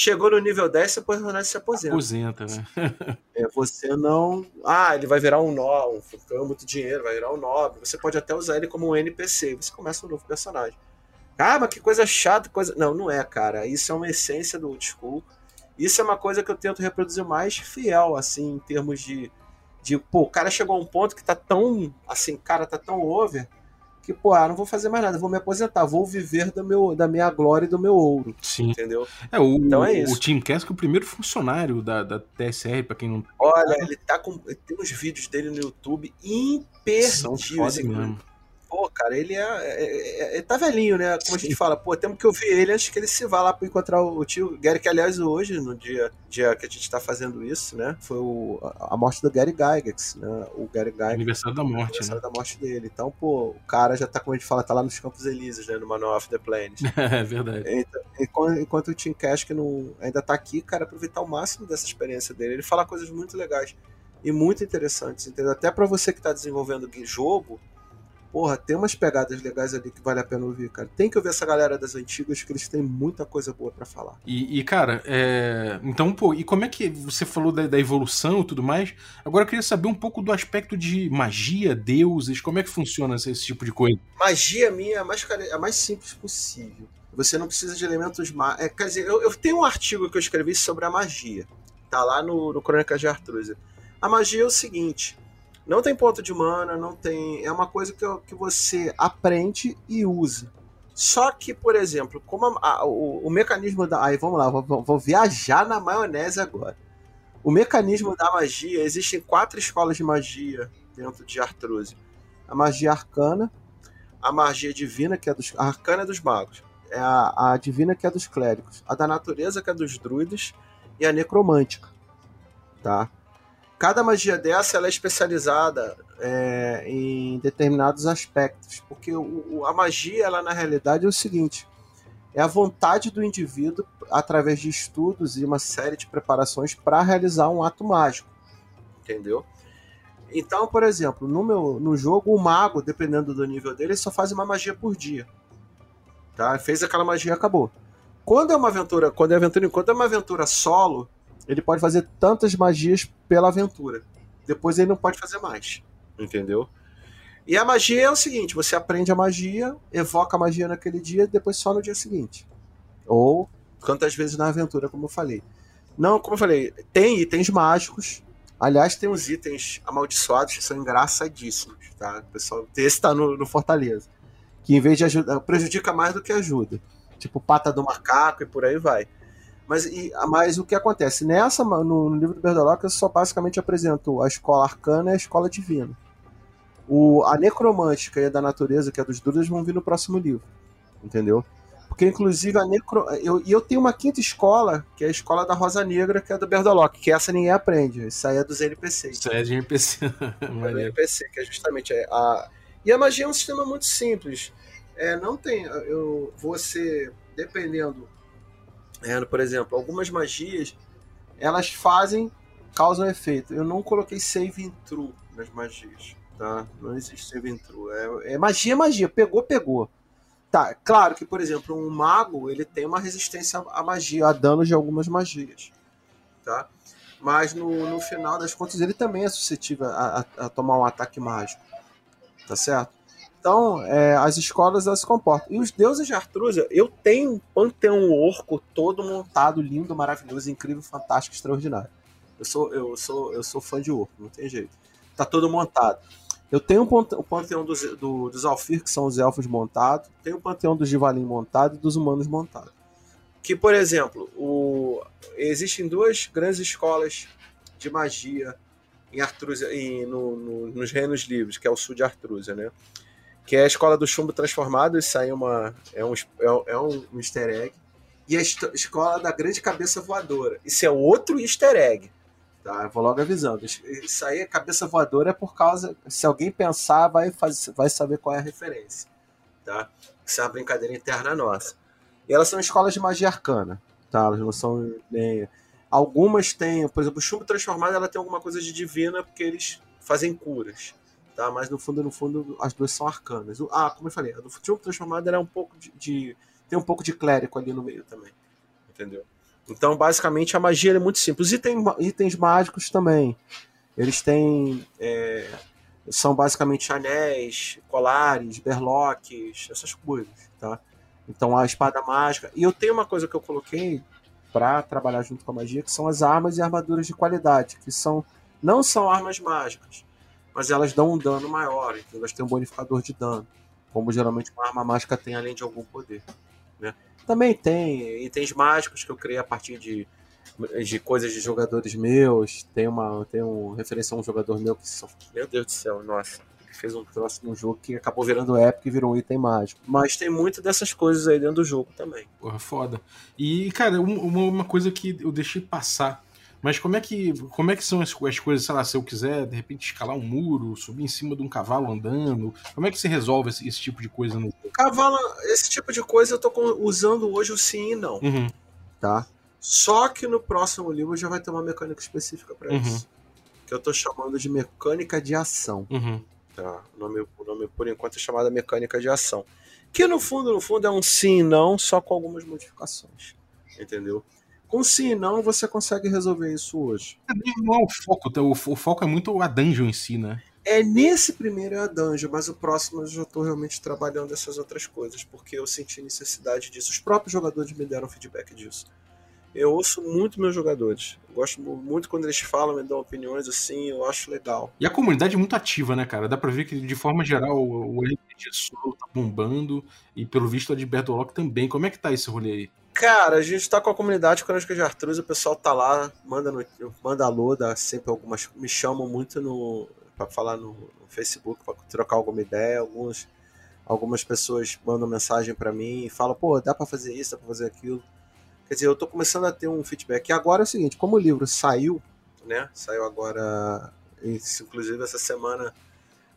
Chegou no nível 10, seu personagem se aposenta. Aposenta, né? é, você não. Ah, ele vai virar um nó, um ganhou muito dinheiro, vai virar um nobre. Você pode até usar ele como um NPC. Você começa um novo personagem. Ah, mas que coisa chata, coisa. Não, não é, cara. Isso é uma essência do old school. Isso é uma coisa que eu tento reproduzir mais fiel, assim, em termos de. de pô, o cara chegou a um ponto que tá tão. Assim, cara, tá tão over que, pô, ah, não vou fazer mais nada, vou me aposentar, vou viver do meu, da minha glória e do meu ouro. Sim. Entendeu? É, o, então é isso. O Tim Kask é o primeiro funcionário da, da TSR, pra quem não. Olha, ele tá com. Tem uns vídeos dele no YouTube imperdíveis. mesmo. Pô, cara, ele é, é, é, é, tá velhinho, né? Como a gente fala, pô, temos que ouvir ele antes que ele se vá lá para encontrar o tio Gary, que aliás hoje, no dia, dia que a gente tá fazendo isso, né? Foi o, a morte do Gary Gygax, né? O Gary Gygax. Aniversário da morte, aniversário né? da morte dele. Então, pô, o cara já tá, como a gente fala, tá lá nos Campos Elíseos, né? No Manual of the Planet. é verdade. Então, enquanto, enquanto o Tim Cash não, ainda tá aqui, cara, aproveitar o máximo dessa experiência dele. Ele fala coisas muito legais e muito interessantes, entendeu? Até para você que tá desenvolvendo jogo, porra, tem umas pegadas legais ali que vale a pena ouvir, cara. Tem que ouvir essa galera das antigas, que eles têm muita coisa boa para falar. E, e, cara, é... então, pô, e como é que você falou da, da, evolução e tudo mais? Agora eu queria saber um pouco do aspecto de magia, deuses, como é que funciona esse, esse tipo de coisa? Magia minha é a mais, a mais simples possível. Você não precisa de elementos mágicos. É, quer dizer, eu, eu, tenho um artigo que eu escrevi sobre a magia. Tá lá no, no Crônica de Artrusa. A magia é o seguinte não tem ponto de mana, não tem. É uma coisa que, que você aprende e usa. Só que, por exemplo, como a, a, o, o, mecanismo da. Aí vamos lá, vou, vou, viajar na maionese agora. O mecanismo da magia, existem quatro escolas de magia dentro de Artrose. A magia arcana, a magia divina, que é dos. A arcana é dos magos. É a, a divina que é dos clérigos. A da natureza, que é dos druidas, e a necromântica. Tá? Cada magia dessa ela é especializada é, em determinados aspectos, porque o, a magia, ela na realidade é o seguinte: é a vontade do indivíduo, através de estudos e uma série de preparações, para realizar um ato mágico, entendeu? Então, por exemplo, no, meu, no jogo, o mago, dependendo do nível dele, só faz uma magia por dia. Tá? Fez aquela magia acabou. Quando é uma aventura, quando é aventura, quando é uma aventura solo, ele pode fazer tantas magias pela aventura. Depois ele não pode fazer mais. Entendeu? E a magia é o seguinte: você aprende a magia, evoca a magia naquele dia, depois só no dia seguinte. Ou quantas vezes na aventura, como eu falei. Não, como eu falei, tem itens mágicos. Aliás, tem uns itens amaldiçoados que são engraçadíssimos, tá? O pessoal, esse tá no, no Fortaleza. Que em vez de ajudar, prejudica mais do que ajuda. Tipo pata do macaco e por aí vai. Mas, e, mas o que acontece? Nessa, no, no livro do Berdolock, eu só basicamente apresento a escola arcana e a escola divina. O, a necromântica e a da natureza, que é dos druidas, vão vir no próximo livro. Entendeu? Porque, inclusive, a necro... eu, eu tenho uma quinta escola, que é a escola da Rosa Negra, que é do Berdolock, que essa ninguém aprende. Isso aí é dos NPCs. Isso aí é de NPC. é do NPC, que é justamente a. E a magia é um sistema muito simples. É, não tem. Eu, você, dependendo. É, por exemplo, algumas magias elas fazem, causam efeito. Eu não coloquei save in true nas magias. Tá? Não existe save in true. É, é magia, magia. Pegou, pegou. Tá, claro que, por exemplo, um mago ele tem uma resistência à magia, a danos de algumas magias. Tá? Mas no, no final das contas ele também é suscetível a, a, a tomar um ataque mágico. Tá certo? Então, é, as escolas elas se comportam. E os deuses de Artrúsia, eu tenho um panteão orco todo montado, lindo, maravilhoso, incrível, fantástico, extraordinário. Eu sou, eu sou, eu sou fã de orco, não tem jeito. Tá todo montado. Eu tenho o panteão dos, do, dos Alfir, que são os elfos montados, tenho o panteão dos Givalim montado e dos humanos montado. Que, por exemplo, o, existem duas grandes escolas de magia em Artrúsia, em, no, no, nos Reinos Livres, que é o sul de Artrúsia, né? Que é a escola do chumbo transformado, isso aí é, uma, é, um, é, é um easter egg. E a escola da grande cabeça voadora, isso é outro easter egg. Tá? Eu vou logo avisando. Isso aí, cabeça voadora é por causa. Se alguém pensar, vai, fazer, vai saber qual é a referência. Tá? Isso é uma brincadeira interna nossa. E elas são escolas de magia arcana. Tá? Elas não são nem. Algumas têm, por exemplo, o chumbo transformado ela tem alguma coisa de divina porque eles fazem curas. Tá? Mas no fundo, no fundo, as duas são arcanas. Ah, como eu falei, a do chumbo transformado era é um pouco de, de. tem um pouco de clérigo ali no meio também. Entendeu? Então, basicamente, a magia é muito simples. E tem itens mágicos também. Eles têm. É, são basicamente anéis, colares, berloques, essas coisas, tá? Então, a espada mágica. E eu tenho uma coisa que eu coloquei para trabalhar junto com a magia, que são as armas e armaduras de qualidade, que são não são armas mágicas, mas elas dão um dano maior, então elas têm um bonificador de dano, como geralmente uma arma mágica tem além de algum poder, né? Também tem itens mágicos que eu criei a partir de, de coisas de jogadores meus. Tem uma tem um referência a um jogador meu que só, meu Deus do céu, nossa, fez um troço num jogo que acabou virando épico e virou um item mágico. Mas tem muito dessas coisas aí dentro do jogo também. Porra, foda. E, cara, uma, uma coisa que eu deixei passar mas como é que como é que são as, as, coisas, sei lá, se eu quiser de repente escalar um muro, subir em cima de um cavalo andando, como é que se resolve esse, esse tipo de coisa no cavalo? Esse tipo de coisa eu tô usando hoje o sim e não, uhum. tá? Só que no próximo livro já vai ter uma mecânica específica para uhum. isso, que eu tô chamando de mecânica de ação. Uhum. Tá? O nome, o nome por enquanto é chamada mecânica de ação, que no fundo no fundo é um sim e não, só com algumas modificações, entendeu? Com sim e não, você consegue resolver isso hoje. É, não é o foco, tá? o, foco é muito a dungeon em si, né? É nesse primeiro é a dungeon, mas o próximo eu já estou realmente trabalhando essas outras coisas, porque eu senti necessidade disso. Os próprios jogadores me deram feedback disso. Eu ouço muito meus jogadores. Eu gosto muito quando eles falam, me dão opiniões assim, eu acho legal. E a comunidade é muito ativa, né, cara? Dá pra ver que, de forma geral, o RPG Solo tá bombando, e pelo visto a de Bertolock também. Como é que tá esse rolê aí? Cara, a gente tá com a comunidade Crônicas de Artruz, o pessoal tá lá, manda, no, manda alô, dá sempre algumas. Me chamam muito no. para falar no, no Facebook, para trocar alguma ideia. Alguns, algumas pessoas mandam mensagem para mim e falam, pô, dá para fazer isso, dá pra fazer aquilo. Quer dizer, eu tô começando a ter um feedback. E agora é o seguinte, como o livro saiu, né? Saiu agora. Inclusive essa semana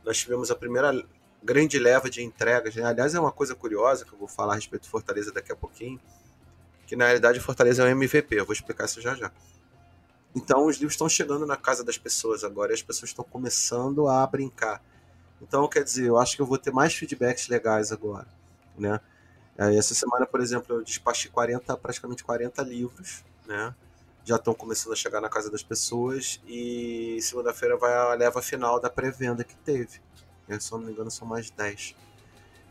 nós tivemos a primeira grande leva de entregas. Né? Aliás, é uma coisa curiosa que eu vou falar a respeito de Fortaleza daqui a pouquinho que na realidade Fortaleza é um MVP, eu vou explicar isso já já. Então os livros estão chegando na casa das pessoas agora e as pessoas estão começando a brincar. Então, quer dizer, eu acho que eu vou ter mais feedbacks legais agora, né? Essa semana, por exemplo, eu despachei 40, praticamente 40 livros, né? Já estão começando a chegar na casa das pessoas e segunda-feira vai a leva final da pré-venda que teve. Se eu não me engano, são mais 10.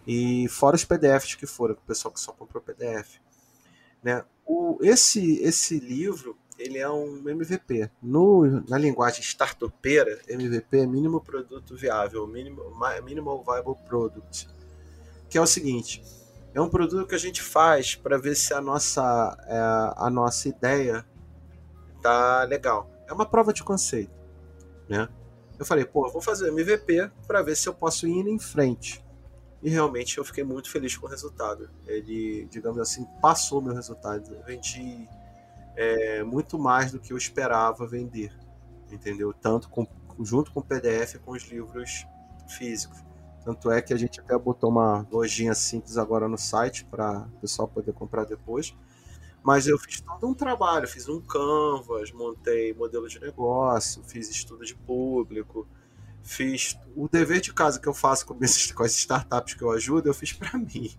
E fora os PDFs que foram, o pessoal que só comprou PDF. Né? O, esse, esse livro ele é um MVP. No, na linguagem startupeira, MVP é mínimo produto viável, minimal, minimal viable product. Que é o seguinte: é um produto que a gente faz para ver se a nossa, é, a nossa ideia tá legal. É uma prova de conceito. Né? Eu falei, pô, eu vou fazer MVP para ver se eu posso ir em frente. E realmente eu fiquei muito feliz com o resultado. Ele, digamos assim, passou meu resultado. Eu vendi é, muito mais do que eu esperava vender, entendeu? Tanto com, junto com o PDF com os livros físicos. Tanto é que a gente até botou uma lojinha simples agora no site para o pessoal poder comprar depois. Mas eu fiz todo um trabalho, fiz um canvas, montei modelo de negócio, fiz estudo de público, fiz o dever de casa que eu faço com, esses, com as startups que eu ajudo, eu fiz para mim,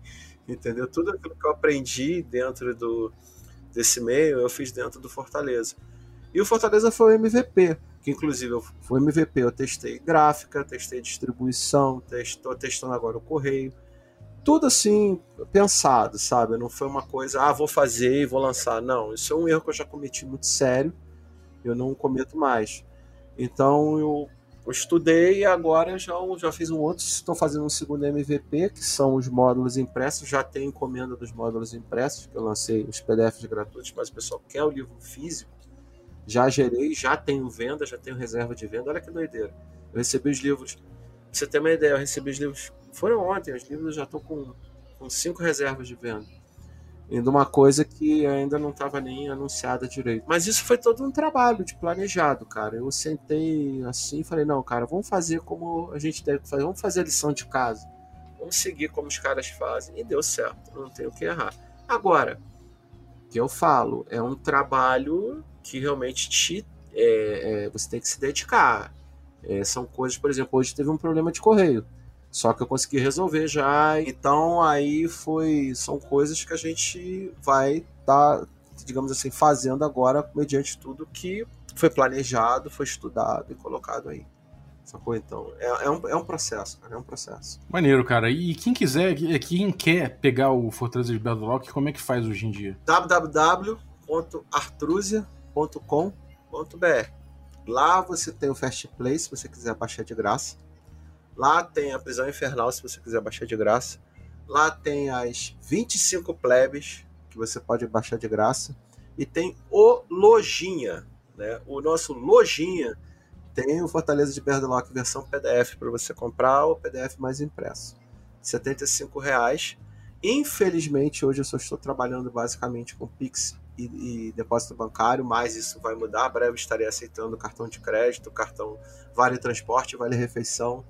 entendeu? Tudo aquilo que eu aprendi dentro do, desse meio, eu fiz dentro do Fortaleza. E o Fortaleza foi o MVP, que inclusive foi MVP, eu testei gráfica, testei distribuição, estou testando agora o correio, tudo assim pensado, sabe? Não foi uma coisa, ah, vou fazer e vou lançar. Não, isso é um erro que eu já cometi muito sério, eu não cometo mais. Então eu eu estudei e agora já, já fiz um outro, estou fazendo um segundo MVP, que são os módulos impressos, já tem encomenda dos módulos impressos, que eu lancei os PDFs gratuitos, mas o pessoal quer o livro físico, já gerei, já tenho venda, já tenho reserva de venda, olha que doideira. Eu recebi os livros, pra você ter uma ideia, eu recebi os livros, foram ontem, os livros já estão com, com cinco reservas de venda de uma coisa que ainda não estava nem anunciada direito. Mas isso foi todo um trabalho de planejado, cara. Eu sentei assim e falei, não, cara, vamos fazer como a gente deve fazer, vamos fazer a lição de casa. Vamos seguir como os caras fazem. E deu certo, não tenho o que errar. Agora, que eu falo, é um trabalho que realmente te, é, é, você tem que se dedicar. É, são coisas, por exemplo, hoje teve um problema de correio. Só que eu consegui resolver já. Então aí foi. São coisas que a gente vai estar, tá, digamos assim, fazendo agora mediante tudo que foi planejado, foi estudado e colocado aí. Sacou? Então, é, é, um, é um processo, cara, é um processo. Maneiro, cara. E quem quiser, quem quer pegar o Fortaleza de Bedrock, como é que faz hoje em dia? www.artrusia.com.br Lá você tem o Fast Play, se você quiser baixar de graça. Lá tem a Prisão Infernal, se você quiser baixar de graça. Lá tem as 25 plebes, que você pode baixar de graça. E tem o Lojinha, né? O nosso Lojinha tem o Fortaleza de Berdolock versão PDF para você comprar o PDF mais impresso. R$ reais. Infelizmente, hoje eu só estou trabalhando basicamente com Pix e, e, depósito bancário, mas isso vai mudar. Breve estarei aceitando cartão de crédito, cartão Vale Transporte, Vale Refeição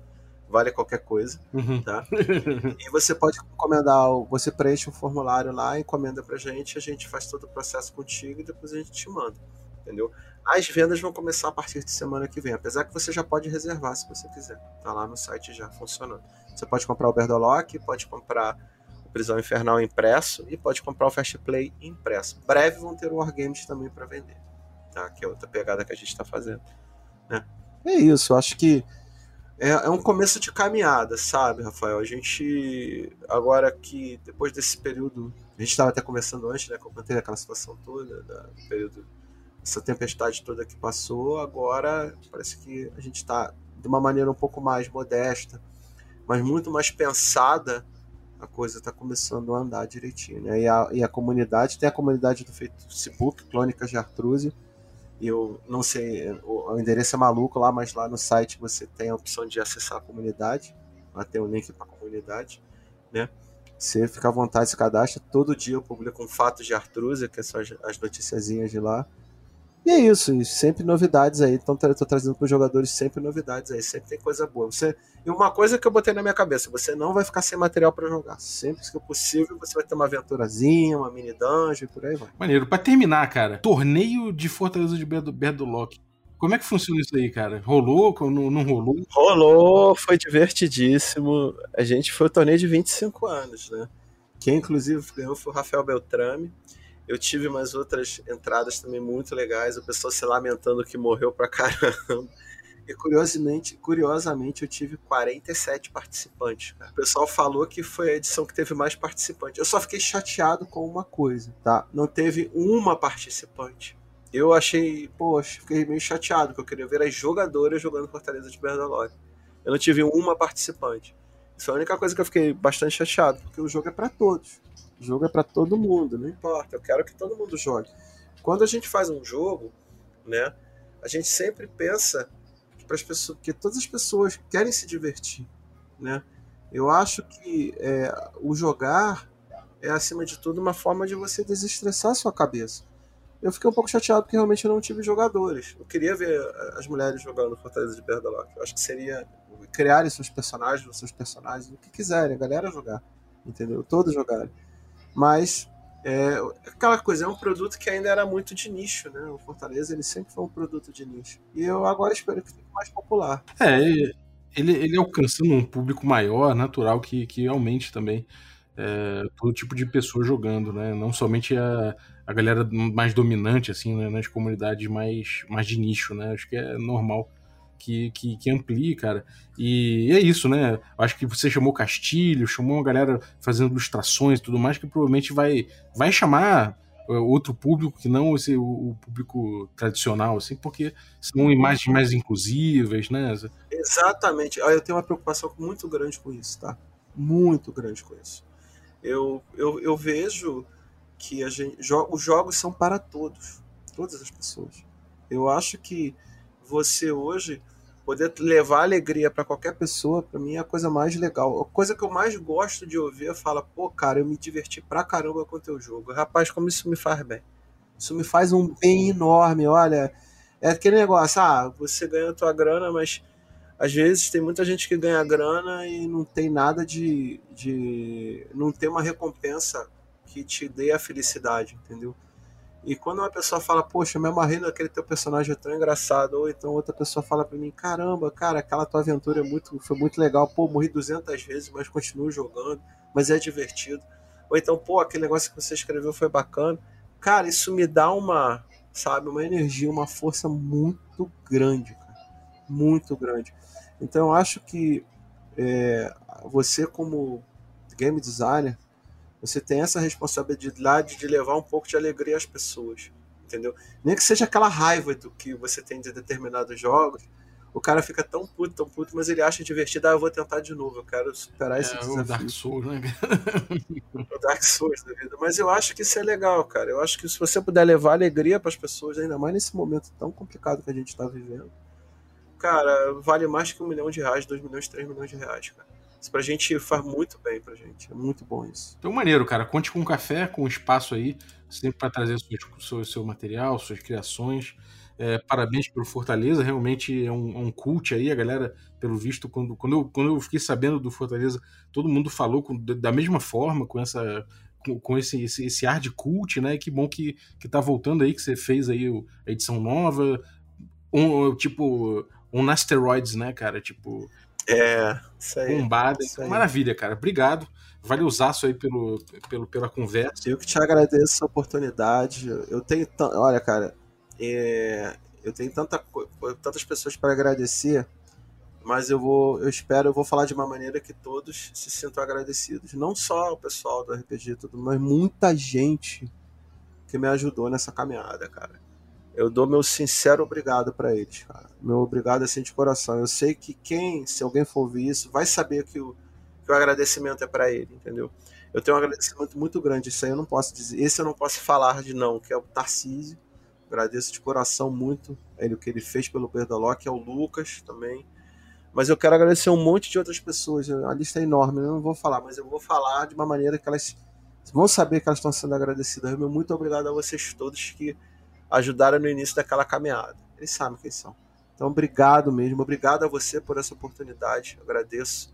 vale qualquer coisa, uhum. tá? e você pode encomendar, você preenche um formulário lá, encomenda pra gente, a gente faz todo o processo contigo e depois a gente te manda, entendeu? As vendas vão começar a partir de semana que vem, apesar que você já pode reservar se você quiser, tá lá no site já funcionando. Você pode comprar o Berdolock, pode comprar o Prisão Infernal impresso e pode comprar o Fast Play impresso. Breve vão ter o Wargames também para vender, tá? Que é outra pegada que a gente está fazendo, né? É isso, eu acho que é, é um começo de caminhada, sabe, Rafael? A gente, agora que depois desse período, a gente estava até conversando antes, né, que eu contei aquela situação toda, da, do período, essa tempestade toda que passou, agora parece que a gente está de uma maneira um pouco mais modesta, mas muito mais pensada, a coisa está começando a andar direitinho, né? E a, e a comunidade, tem a comunidade do Facebook, Clônicas de Artruse, eu não sei, o, o, endereço é maluco lá, mas lá no site você tem a opção de acessar a comunidade. Lá tem um link para a comunidade, né? Você fica à vontade, se cadastra. Todo dia eu publico um fato de Artrusa, que são as, as noticiazinhas de lá. E é isso, sempre novidades aí. Então eu tô trazendo para os jogadores sempre novidades aí, sempre tem coisa boa. Você E uma coisa que eu botei na minha cabeça, você não vai ficar sem material para jogar. Sempre que possível, você vai ter uma aventurazinha, uma mini dungeon e por aí vai. Maneiro. Para terminar, cara, torneio de Fortaleza de Berdolock. Como é que funciona isso aí, cara? Rolou? Não, não rolou? Rolou, foi divertidíssimo. A gente foi o torneio de 25 anos, né? Quem inclusive ganhou foi o Rafael Beltrame. Eu tive umas outras entradas também muito legais, o pessoal se lamentando que morreu pra caramba. E curiosamente, curiosamente eu tive 47 participantes. Cara. O pessoal falou que foi a edição que teve mais participantes. Eu só fiquei chateado com uma coisa, tá? Não teve uma participante. Eu achei, poxa, fiquei meio chateado, porque eu queria ver as jogadoras jogando Fortaleza de Berdalog. Eu não tive uma participante. Isso é a única coisa que eu fiquei bastante chateado, porque o jogo é para todos. Jogo é para todo mundo, não importa. Eu quero que todo mundo jogue. Quando a gente faz um jogo, né, a gente sempre pensa que, pessoas, que todas as pessoas querem se divertir, né? Eu acho que é, o jogar é, acima de tudo, uma forma de você desestressar a sua cabeça. Eu fiquei um pouco chateado porque realmente eu não tive jogadores. Eu queria ver as mulheres jogando Fortaleza de Berdalock. Eu acho que seria criarem seus personagens, seus personagens, o que quiserem, a galera jogar. Entendeu? Todos jogarem. Mas é, aquela coisa, é um produto que ainda era muito de nicho, né? O Fortaleza ele sempre foi um produto de nicho. E eu agora espero que fique mais popular. É, ele, ele alcançando um público maior, natural que, que aumente também é, todo tipo de pessoa jogando, né? Não somente a, a galera mais dominante, assim, né? nas comunidades mais, mais de nicho, né? Acho que é normal que, que, que amplie, cara. E é isso, né? Acho que você chamou Castilho, chamou uma galera fazendo ilustrações e tudo mais, que provavelmente vai, vai chamar é, outro público que não esse, o, público tradicional, assim, porque são imagens mais inclusivas, né? Exatamente. Eu tenho uma preocupação muito grande com isso, tá? Muito grande com isso. Eu, eu, eu vejo que gente, os jogos são para todos, todas as pessoas. Eu acho que você hoje poder levar alegria para qualquer pessoa, para mim é a coisa mais legal. A coisa que eu mais gosto de ouvir é falar, pô, cara, eu me diverti pra caramba com o teu jogo. Rapaz, como isso me faz bem. Isso me faz um bem enorme, olha. É aquele negócio, ah, você ganha a tua grana, mas às vezes tem muita gente que ganha grana e não tem nada de, de não tem uma recompensa que te dê a felicidade, entendeu? E quando uma pessoa fala, poxa, me amarrei naquele teu personagem é tão engraçado, ou então outra pessoa fala para mim, caramba, cara, aquela tua aventura é muito, foi muito legal, pô, morri 200 vezes, mas continuo jogando, mas é divertido. Ou então, pô, aquele negócio que você escreveu foi bacana. Cara, isso me dá uma, sabe, uma energia, uma força muito grande, cara. Muito grande. Então, eu acho que é, você, como game designer, você tem essa responsabilidade de levar um pouco de alegria às pessoas, entendeu? Nem que seja aquela raiva do que você tem de determinados jogos, o cara fica tão puto, tão puto, mas ele acha divertido, ah, eu vou tentar de novo, eu quero superar esse é, desafio. O Dark Souls, né? o Dark Souls da vida. Mas eu acho que isso é legal, cara. Eu acho que se você puder levar alegria para as pessoas, ainda mais nesse momento tão complicado que a gente está vivendo, cara, vale mais que um milhão de reais, dois milhões, três milhões de reais, cara. Isso pra gente faz muito bem pra gente. É muito bom isso. Então, maneiro, cara. Conte com um café, com um espaço aí, sempre para trazer seu, seu, seu material, suas criações. É, parabéns pelo Fortaleza, realmente é um, é um cult aí, a galera, pelo visto, quando, quando, eu, quando eu fiquei sabendo do Fortaleza, todo mundo falou com, da mesma forma, com essa com, esse, esse, esse, ar de cult, né? Que bom que, que tá voltando aí, que você fez aí a edição nova, um, tipo, um Asteroids, né, cara? Tipo, é, isso aí. Bombada. Isso aí. Maravilha, cara. Obrigado. Vale usaço aí pelo, pelo, pela conversa. Eu que te agradeço essa oportunidade. Eu tenho. Olha, cara, é... eu tenho tanta, tantas pessoas para agradecer, mas eu vou. Eu espero, eu vou falar de uma maneira que todos se sintam agradecidos. Não só o pessoal do RPG tudo, mas muita gente que me ajudou nessa caminhada, cara eu dou meu sincero obrigado para eles, cara. Meu obrigado assim de coração. Eu sei que quem, se alguém for ouvir isso, vai saber que o, que o agradecimento é para ele, entendeu? Eu tenho um agradecimento muito grande. Isso aí eu não posso dizer. Esse eu não posso falar de não, que é o Tarcísio. Agradeço de coração muito ele o que ele fez pelo Perdoloc, é o Lucas também. Mas eu quero agradecer um monte de outras pessoas. A lista é enorme, eu não vou falar, mas eu vou falar de uma maneira que elas vão saber que elas estão sendo agradecidas. Meu muito obrigado a vocês todos que ajudaram no início daquela caminhada. Eles sabem quem são. Então, obrigado mesmo, obrigado a você por essa oportunidade, agradeço,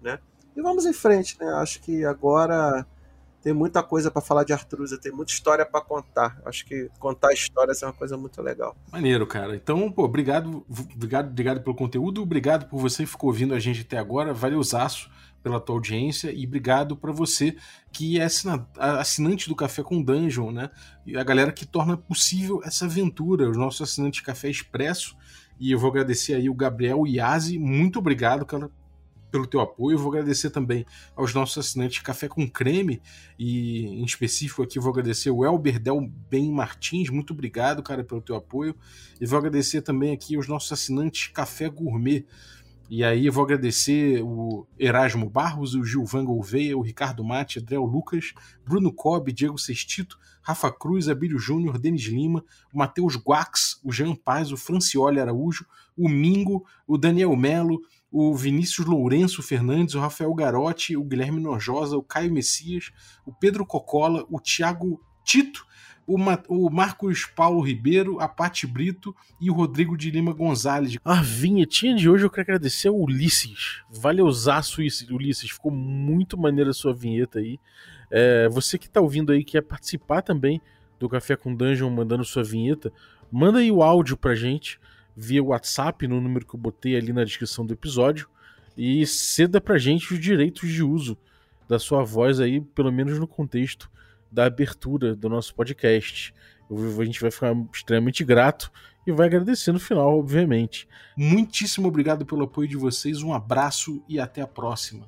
né? E vamos em frente, né? Acho que agora tem muita coisa para falar de Artrusa, tem muita história para contar. Acho que contar histórias é uma coisa muito legal. Maneiro, cara. Então, pô, obrigado, obrigado, obrigado pelo conteúdo, obrigado por você que ficou ouvindo a gente até agora. Valeuzaço pela tua audiência e obrigado para você que é assinante do Café com Dungeon, né? E a galera que torna possível essa aventura, os nossos assinantes Café Expresso. E eu vou agradecer aí o Gabriel Iazi, muito obrigado, cara, pelo teu apoio. Eu vou agradecer também aos nossos assinantes Café com Creme, e em específico aqui vou agradecer o Elber Del Ben Martins, muito obrigado, cara, pelo teu apoio. E vou agradecer também aqui aos nossos assinantes Café Gourmet. E aí eu vou agradecer o Erasmo Barros, o Gilvan Gouveia, o Ricardo Mate, Adriel Lucas, Bruno Cobb, Diego Sestito, Rafa Cruz, Abílio Júnior, Denis Lima, o Matheus Guax, o Jean Paz, o Francioli Araújo, o Mingo, o Daniel Melo, o Vinícius Lourenço Fernandes, o Rafael Garotti, o Guilherme Norjosa, o Caio Messias, o Pedro Cocola, o Thiago Tito, o, Ma o Marcos Paulo Ribeiro, a Pati Brito e o Rodrigo de Lima Gonzalez. A vinhetinha de hoje eu quero agradecer ao Ulisses. Valeuzaço, Ulisses. Ficou muito maneira a sua vinheta aí. É, você que está ouvindo aí, quer participar também do Café com Dungeon mandando sua vinheta, manda aí o áudio pra gente via WhatsApp no número que eu botei ali na descrição do episódio e ceda pra gente os direitos de uso da sua voz aí, pelo menos no contexto da abertura do nosso podcast. A gente vai ficar extremamente grato e vai agradecer no final, obviamente. Muitíssimo obrigado pelo apoio de vocês, um abraço e até a próxima.